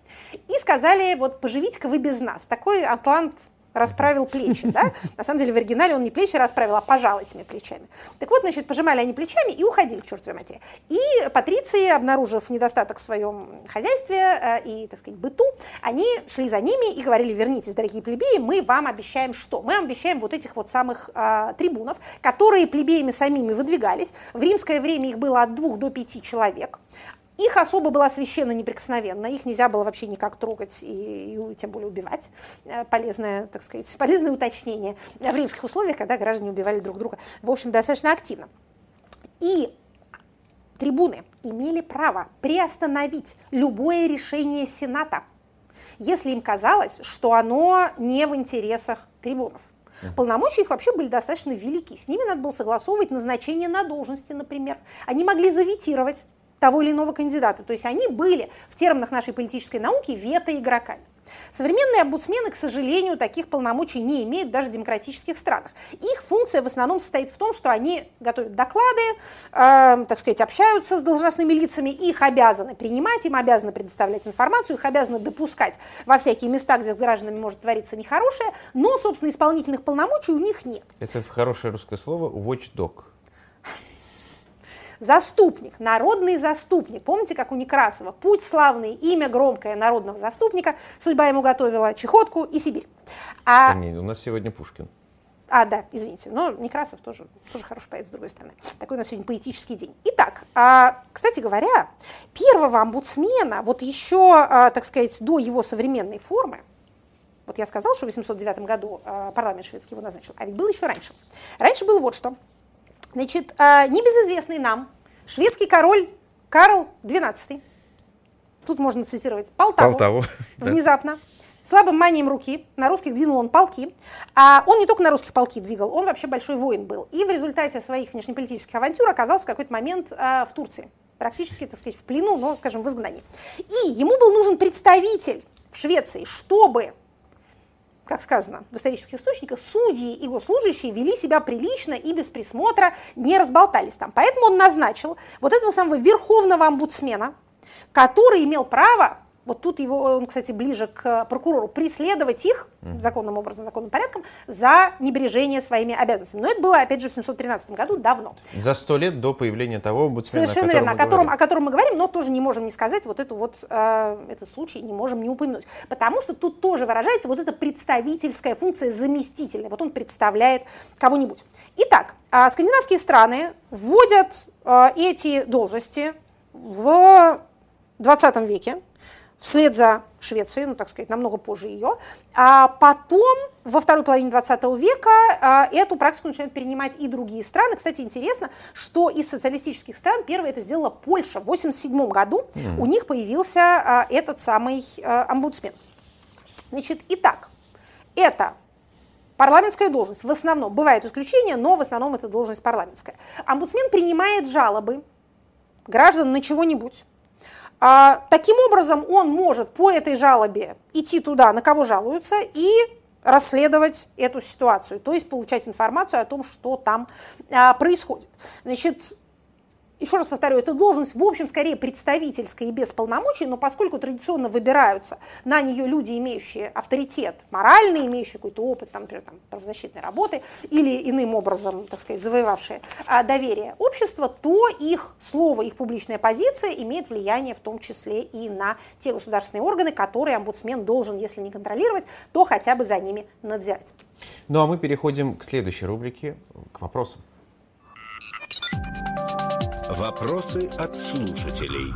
И сказали, вот поживите-ка вы без нас. Такой атлант расправил плечи, да? На самом деле в оригинале он не плечи расправил, а пожал этими плечами. Так вот, значит, пожимали они плечами и уходили к чертовой матери. И патриции, обнаружив недостаток в своем хозяйстве э, и, так сказать, быту, они шли за ними и говорили, вернитесь, дорогие плебеи, мы вам обещаем что? Мы вам обещаем вот этих вот самых а, трибунов, которые плебеями самими выдвигались. В римское время их было от двух до пяти человек. Их особо была священно неприкосновенна, их нельзя было вообще никак трогать и, и тем более убивать. Э, Полезное, так сказать, полезное уточнение в римских условиях, когда граждане убивали друг друга, в общем, достаточно активно. И трибуны имели право приостановить любое решение Сената, если им казалось, что оно не в интересах трибунов. Полномочия их вообще были достаточно велики. С ними надо было согласовывать назначение на должности, например. Они могли заветировать того или иного кандидата. То есть они были в терминах нашей политической науки вето-игроками. Современные омбудсмены, к сожалению, таких полномочий не имеют даже в демократических странах. Их функция в основном состоит в том, что они готовят доклады, э, так сказать, общаются с должностными лицами, их обязаны принимать, им обязаны предоставлять информацию, их обязаны допускать во всякие места, где с гражданами может твориться нехорошее, но, собственно, исполнительных полномочий у них нет. Это хорошее русское слово watchdog. Заступник, народный заступник. Помните, как у Некрасова? Путь славный, имя громкое народного заступника. Судьба ему готовила Чехотку и Сибирь. А, не, у нас сегодня Пушкин. а, да, извините, но Некрасов тоже, тоже хороший поэт, с другой стороны. Такой у нас сегодня поэтический день. Итак, а, кстати говоря, первого омбудсмена, вот еще, а, так сказать, до его современной формы, вот я сказал, что в 809 году а, парламент шведский его назначил, а ведь было еще раньше. Раньше было вот что. Значит, а, небезызвестный нам шведский король Карл XII, тут можно цитировать. Полтаву, Полтаву. да. внезапно, слабым манием руки, на русских двинул он полки, а он не только на русских полки двигал, он вообще большой воин был, и в результате своих внешнеполитических авантюр оказался в какой-то момент а, в Турции, практически, так сказать, в плену, но, скажем, в изгнании. И ему был нужен представитель в Швеции, чтобы как сказано в исторических источниках, судьи и госслужащие вели себя прилично и без присмотра, не разболтались там. Поэтому он назначил вот этого самого верховного омбудсмена, который имел право вот тут его, он, кстати, ближе к прокурору, преследовать их законным образом, законным порядком за небрежение своими обязанностями. Но это было, опять же, в 713 году давно. За сто лет до появления того омбудсмена, Совершенно о верно, мы о котором, о котором мы говорим, но тоже не можем не сказать вот, эту вот э, этот случай, не можем не упомянуть. Потому что тут тоже выражается вот эта представительская функция заместительная. Вот он представляет кого-нибудь. Итак, а скандинавские страны вводят э, эти должности в 20 веке, вслед за Швецией, ну, так сказать, намного позже ее. А потом, во второй половине 20 века, а, эту практику начинают перенимать и другие страны. Кстати, интересно, что из социалистических стран первое это сделала Польша. В 1987 году у них появился а, этот самый а, омбудсмен. Значит, итак, это парламентская должность. В основном, бывают исключения, но в основном это должность парламентская. Омбудсмен принимает жалобы граждан на чего-нибудь. А, таким образом, он может по этой жалобе идти туда, на кого жалуются, и расследовать эту ситуацию, то есть получать информацию о том, что там а, происходит. Значит, еще раз повторю, эта должность, в общем, скорее представительская и без полномочий, но поскольку традиционно выбираются на нее люди, имеющие авторитет моральный, имеющие какой-то опыт, там, например, там, правозащитной работы или иным образом, так сказать, завоевавшие а, доверие общества, то их слово, их публичная позиция имеет влияние в том числе и на те государственные органы, которые омбудсмен должен, если не контролировать, то хотя бы за ними надзирать. Ну а мы переходим к следующей рубрике, к вопросам. Вопросы от слушателей.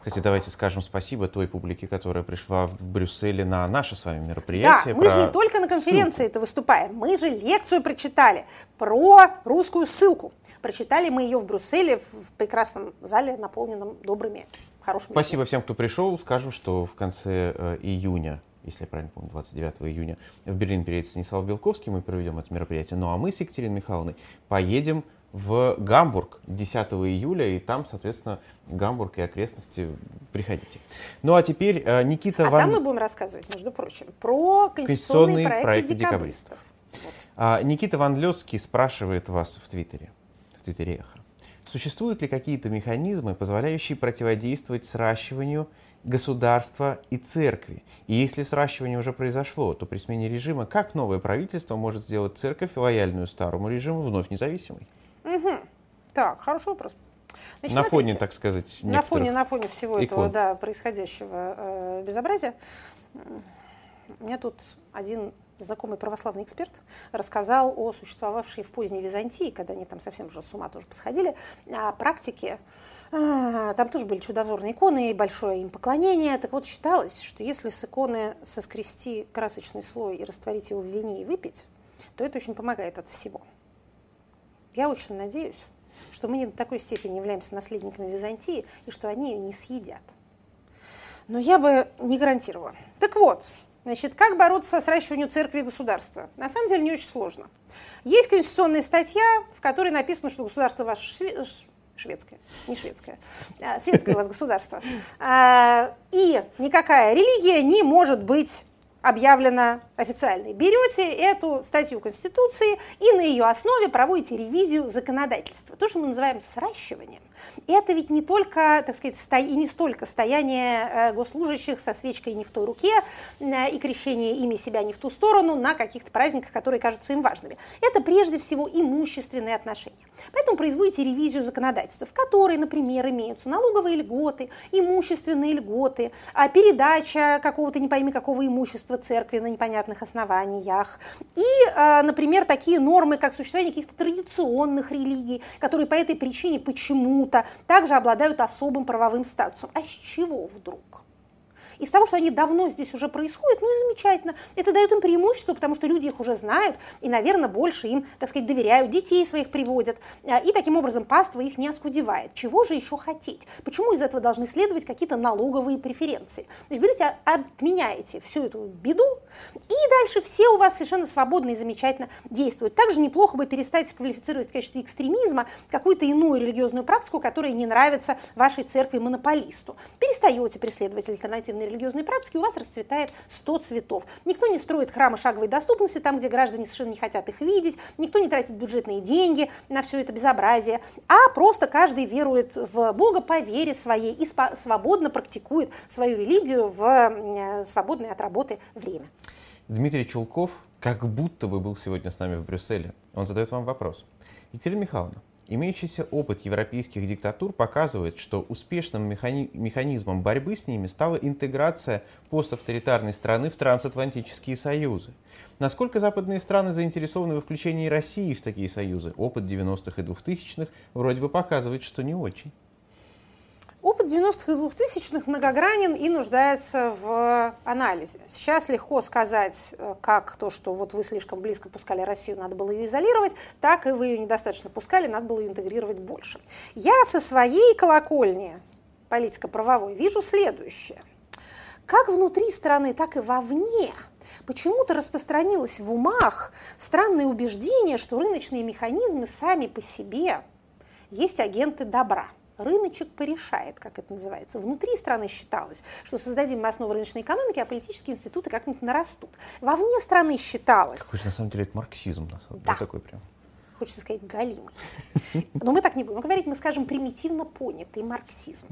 Кстати, давайте скажем спасибо той публике, которая пришла в Брюсселе на наше с вами мероприятие. Да, мы же не только на конференции ссылку. это выступаем, мы же лекцию прочитали про русскую ссылку. Прочитали мы ее в Брюсселе в прекрасном зале, наполненном добрыми, хорошими Спасибо всем, кто пришел. Скажем, что в конце э, июня, если я правильно помню, 29 июня, в Берлин приедет Станислав Белковский, мы проведем это мероприятие. Ну а мы с Екатериной Михайловной поедем в Гамбург 10 июля, и там, соответственно, Гамбург и окрестности приходите. Ну а теперь э, Никита А Ван... там мы будем рассказывать, между прочим, про конституционные, Конституционные проекты, проекты декабристов. А, Никита Ван Лёский спрашивает вас в Твиттере, в Твиттере Эхо. Существуют ли какие-то механизмы, позволяющие противодействовать сращиванию государства и церкви? И если сращивание уже произошло, то при смене режима как новое правительство может сделать церковь лояльную старому режиму вновь независимой? Так, хороший вопрос. Значит, на фоне, смотрите, так сказать, на фоне, на фоне всего этого, икон. да, происходящего э, безобразия, мне тут один знакомый православный эксперт рассказал о существовавшей в поздней Византии, когда они там совсем уже с ума тоже посходили, о практике. А, Там тоже были чудотворные иконы, и большое им поклонение. Так вот, считалось, что если с иконы соскрести красочный слой и растворить его в вине и выпить, то это очень помогает от всего. Я очень надеюсь, что мы не до такой степени являемся наследниками Византии, и что они ее не съедят. Но я бы не гарантировала. Так вот, значит, как бороться со сращиванием церкви и государства? На самом деле не очень сложно. Есть конституционная статья, в которой написано, что государство ваше шве- шведское, не шведское, а, светское у вас государство. А, И никакая религия не может быть объявлена официальной. Берете эту статью Конституции и на ее основе проводите ревизию законодательства. То, что мы называем сращиванием, это ведь не только, так сказать, сто... и не столько стояние э, госслужащих со свечкой не в той руке э, и крещение ими себя не в ту сторону на каких-то праздниках, которые кажутся им важными. Это прежде всего имущественные отношения. Поэтому производите ревизию законодательства, в которой, например, имеются налоговые льготы, имущественные льготы, а, передача какого-то не пойми какого имущества церкви на непонятных основаниях. И, а, например, такие нормы, как существование каких-то традиционных религий, которые по этой причине почему-то также обладают особым правовым статусом. А с чего вдруг? Из того, что они давно здесь уже происходят, ну и замечательно. Это дает им преимущество, потому что люди их уже знают и, наверное, больше им, так сказать, доверяют, детей своих приводят. а, И таким образом паства их не оскудевает. Чего же еще хотеть? Почему из этого должны следовать какие-то налоговые преференции? То есть берете, а, отменяете всю эту беду, и дальше все у вас совершенно свободно и замечательно действуют. Также неплохо бы перестать квалифицировать в качестве экстремизма какую-то иную религиозную практику, которая не нравится вашей церкви-монополисту. Перестаете преследовать альтернативные религиозной практики, у вас расцветает 100 цветов. Никто не строит храмы шаговой доступности там, где граждане совершенно не хотят их видеть, никто не тратит бюджетные деньги на все это безобразие, а просто каждый верует в Бога по вере своей и свободно практикует свою религию в свободное от работы время. Дмитрий Чулков как будто бы был сегодня с нами в Брюсселе. Он задает вам вопрос. Екатерина Михайловна, Имеющийся опыт европейских диктатур показывает, что успешным механи- механизмом борьбы с ними стала интеграция поставторитарной страны в трансатлантические союзы. Насколько западные страны заинтересованы во включении России в такие союзы? Опыт 90-х и 2000-х вроде бы показывает, что не очень. Опыт 90-х и 2000-х многогранен и нуждается в анализе. Сейчас легко сказать, э, как то, что вот вы слишком близко пускали Россию, надо было ее изолировать, так и вы ее недостаточно пускали, надо было ее интегрировать больше. Я со своей колокольни политико-правовой вижу следующее. Как внутри страны, так и вовне почему-то распространилось в умах странное убеждение, что рыночные механизмы сами по себе есть агенты добра – рыночек порешает, как это называется. Внутри страны считалось, что создадим мы основу рыночной экономики, а политические институты как-нибудь нарастут. Вовне страны считалось... Какой на самом деле, это марксизм. Да. такой прям хочется сказать, галимый. Но мы так не будем говорить, мы скажем примитивно понятый марксизм.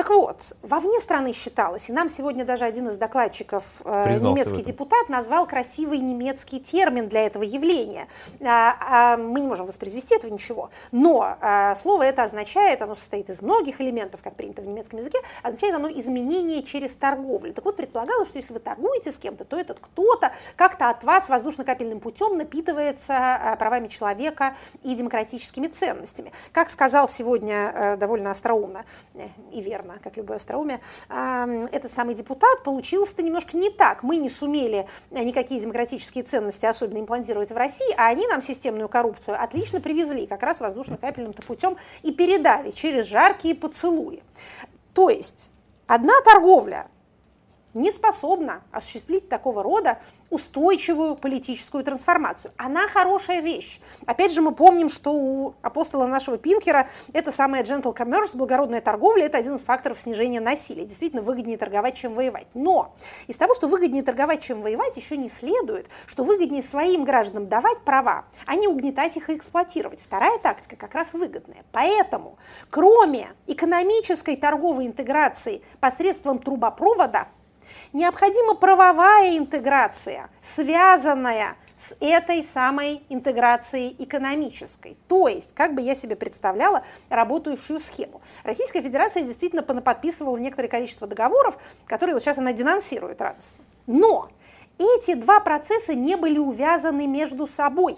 Так вот, вовне страны считалось, и нам сегодня даже один из докладчиков, э, немецкий депутат, назвал красивый немецкий термин для этого явления. А, а, мы не можем воспроизвести этого ничего, но а, слово это означает, оно состоит из многих элементов, как принято в немецком языке, означает оно изменение через торговлю. Так вот, предполагалось, что если вы торгуете с кем-то, то этот кто-то как-то от вас воздушно-капельным путем напитывается правами человека и демократическими ценностями. Как сказал сегодня а, довольно остроумно э, и верно верно, как любое остроумие, этот самый депутат получился-то немножко не так. Мы не сумели э, никакие демократические ценности особенно имплантировать в России, а они нам системную коррупцию отлично привезли, как раз воздушно-капельным-то путем и передали через жаркие поцелуи. То есть одна торговля не способна осуществить такого рода устойчивую политическую трансформацию. Она хорошая вещь. Опять же, мы помним, что у апостола нашего Пинкера это самая gentle commerce, благородная торговля, это один из факторов снижения насилия. Действительно, выгоднее торговать, чем воевать. Но из того, что выгоднее торговать, чем воевать, еще не следует, что выгоднее своим гражданам давать права, а не угнетать их и эксплуатировать. Вторая тактика как раз выгодная. Поэтому, кроме экономической торговой интеграции посредством трубопровода, необходима правовая интеграция, связанная с этой самой интеграцией экономической. То есть, как бы я себе представляла работающую схему. Российская Федерация действительно подписывала некоторое количество договоров, которые вот сейчас она денонсирует радостно. Но эти два процесса не были увязаны между собой.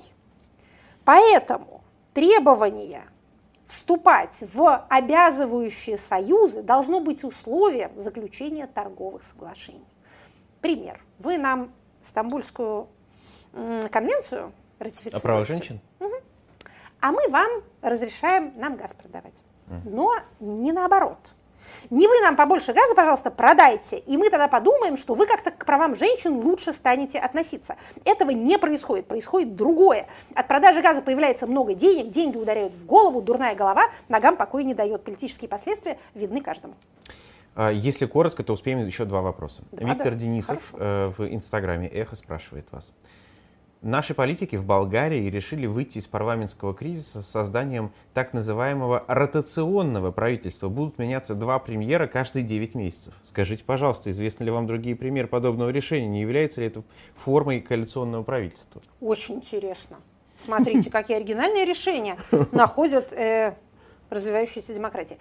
Поэтому требования вступать в обязывающие союзы должно быть условием заключения торговых соглашений. Пример. Вы нам Стамбульскую конвенцию ратифицируете. О правах женщин? Угу. А мы вам разрешаем нам газ продавать. Но не наоборот. Не вы нам побольше газа, пожалуйста, продайте, и мы тогда подумаем, что вы как-то к правам женщин лучше станете относиться. Этого не происходит, происходит другое. От продажи газа появляется много денег, деньги ударяют в голову, дурная голова ногам покоя не дает. Политические последствия видны каждому. А, если коротко, то успеем еще два вопроса. Два, Виктор да. Денисов Хорошо. Э, в Инстаграме Эхо спрашивает вас. Наши политики в Болгарии решили выйти из парламентского кризиса с созданием так называемого ротационного правительства. Будут меняться два премьера каждые 9 месяцев. Скажите, пожалуйста, известны ли вам другие примеры подобного решения? Не является ли это формой коалиционного правительства? Очень интересно. Смотрите, какие оригинальные решения находят э, развивающиеся демократии.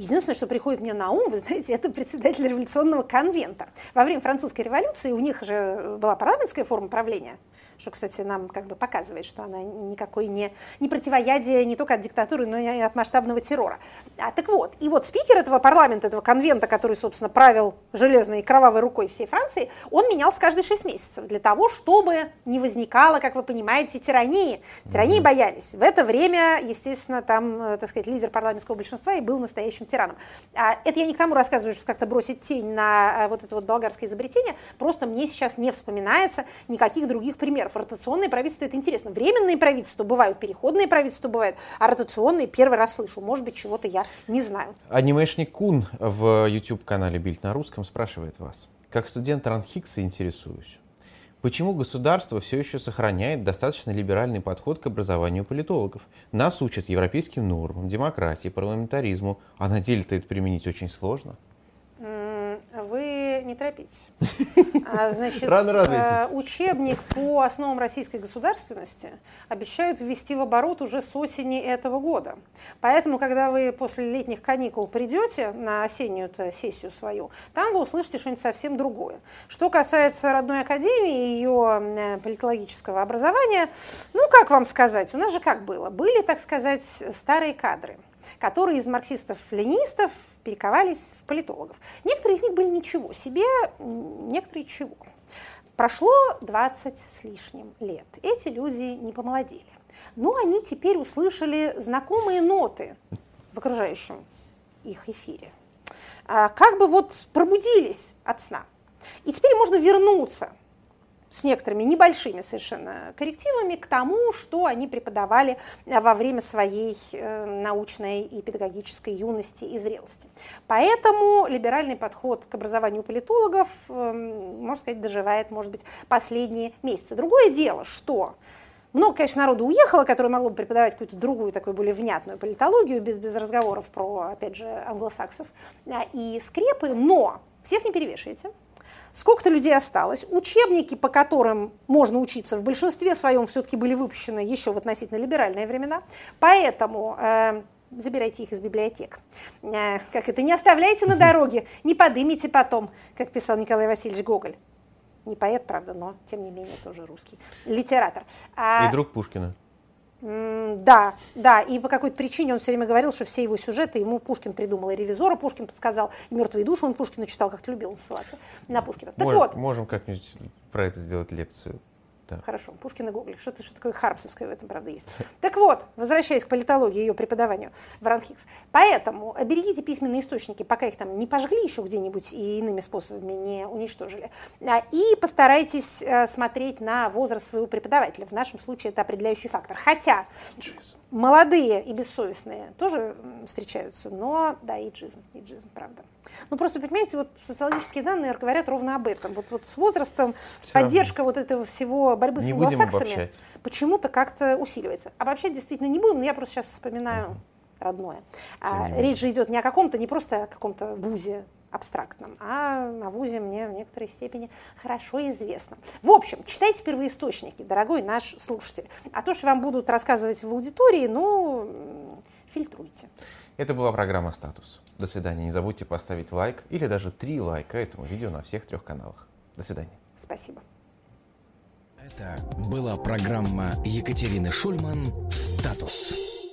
Единственное, что приходит мне на ум, вы знаете, это председатель революционного конвента. Во время французской революции у них же была парламентская форма правления, что, кстати, нам как бы показывает, что она никакой не, не противоядие не только от диктатуры, но и от масштабного террора. А, так вот, и вот спикер этого парламента, этого конвента, который, собственно, правил железной кровавой рукой всей Франции, он менялся каждые шесть месяцев для того, чтобы не возникало, как вы понимаете, тирании. Тирании боялись. В это время, естественно, там, э, так сказать, лидер парламентского большинства и был настоящим ветеранам. А, это я не к тому рассказываю, чтобы как-то бросить тень на вот это вот болгарское изобретение, просто мне сейчас не вспоминается никаких других примеров. Ротационные правительства, это интересно. Временные правительства бывают, переходные правительства бывают, а ротационные первый раз слышу. Может быть, чего-то я не знаю. Анимешник Кун в YouTube-канале Бильд на русском спрашивает вас. Как студент Ранхикса интересуюсь. Почему государство все еще сохраняет достаточно либеральный подход к образованию политологов? Нас учат европейским нормам, демократии, парламентаризму, а на деле-то это применить очень сложно. Вы не торопитесь. А, значит, рано. Э, учебник по основам российской государственности обещают ввести в оборот уже с осени этого года. Поэтому, когда вы после летних каникул придете на осеннюю сессию свою, там вы услышите что-нибудь совсем другое. Что касается родной академии и ее э, политологического образования, ну, как вам сказать, у нас же как было? Были, так сказать, старые кадры – которые из марксистов-ленинистов перековались в политологов. Некоторые из них были ничего себе, некоторые чего. Прошло 20 с лишним лет. Эти люди не помолодели. Но они теперь услышали знакомые ноты в окружающем их эфире. А, как бы вот пробудились от сна. И теперь можно вернуться с некоторыми небольшими совершенно коррективами к тому, что они преподавали э, во время своей э, научной и педагогической юности и зрелости. Поэтому либеральный подход к образованию политологов, эм, можно сказать, доживает, может быть, последние месяцы. Другое дело, что много, конечно, народу уехало, которое могло бы преподавать какую-то другую, такую более внятную политологию, без, без разговоров про, опять же, англосаксов э, и скрепы, но всех не перевешивайте. Сколько-то людей осталось. Учебники, по которым можно учиться, в большинстве своем все-таки были выпущены еще в относительно либеральные времена. Поэтому э, забирайте их из библиотек. Э, как это, не оставляйте на дороге, не подымите потом, как писал Николай Васильевич Гоголь. Не поэт, правда, но тем не менее тоже русский. Литератор. А... И друг Пушкина. Да, да, и по какой-то причине он все время говорил, что все его сюжеты ему Пушкин придумал, и ревизора Пушкин подсказал, и мертвые души он Пушкина читал, как-то любил ссылаться на Пушкина. Так можем, вот. Можем как-нибудь про это сделать лекцию. Да. Хорошо, Пушкин и Гоголь. Что-то что такое хармсовское в этом, правда, есть. Так вот, возвращаясь к политологии, ее преподаванию в Ранхикс. Поэтому берегите письменные источники, пока их там не пожгли еще где-нибудь и иными способами не уничтожили. А, и постарайтесь э, смотреть на возраст своего преподавателя. В нашем случае это определяющий фактор. Хотя молодые и бессовестные тоже встречаются, но да, и джизм, и джизм, правда. Ну просто, понимаете, вот социологические данные говорят ровно об этом. Вот, вот с возрастом Все поддержка вот этого всего борьбы не с англосаксами почему-то как-то усиливается. Обобщать действительно не будем, но я просто сейчас вспоминаю угу. родное. А, речь же идет не о каком-то, не просто о каком-то вузе абстрактном, а о ВУЗе мне в некоторой степени хорошо известно. В общем, читайте первоисточники, дорогой наш слушатель. А то, что вам будут рассказывать в аудитории, ну, фильтруйте. Это была программа «Статус». До свидания. Не забудьте поставить лайк или даже три лайка этому видео на всех трех каналах. До свидания. Спасибо. Это была программа Екатерины Шульман «Статус».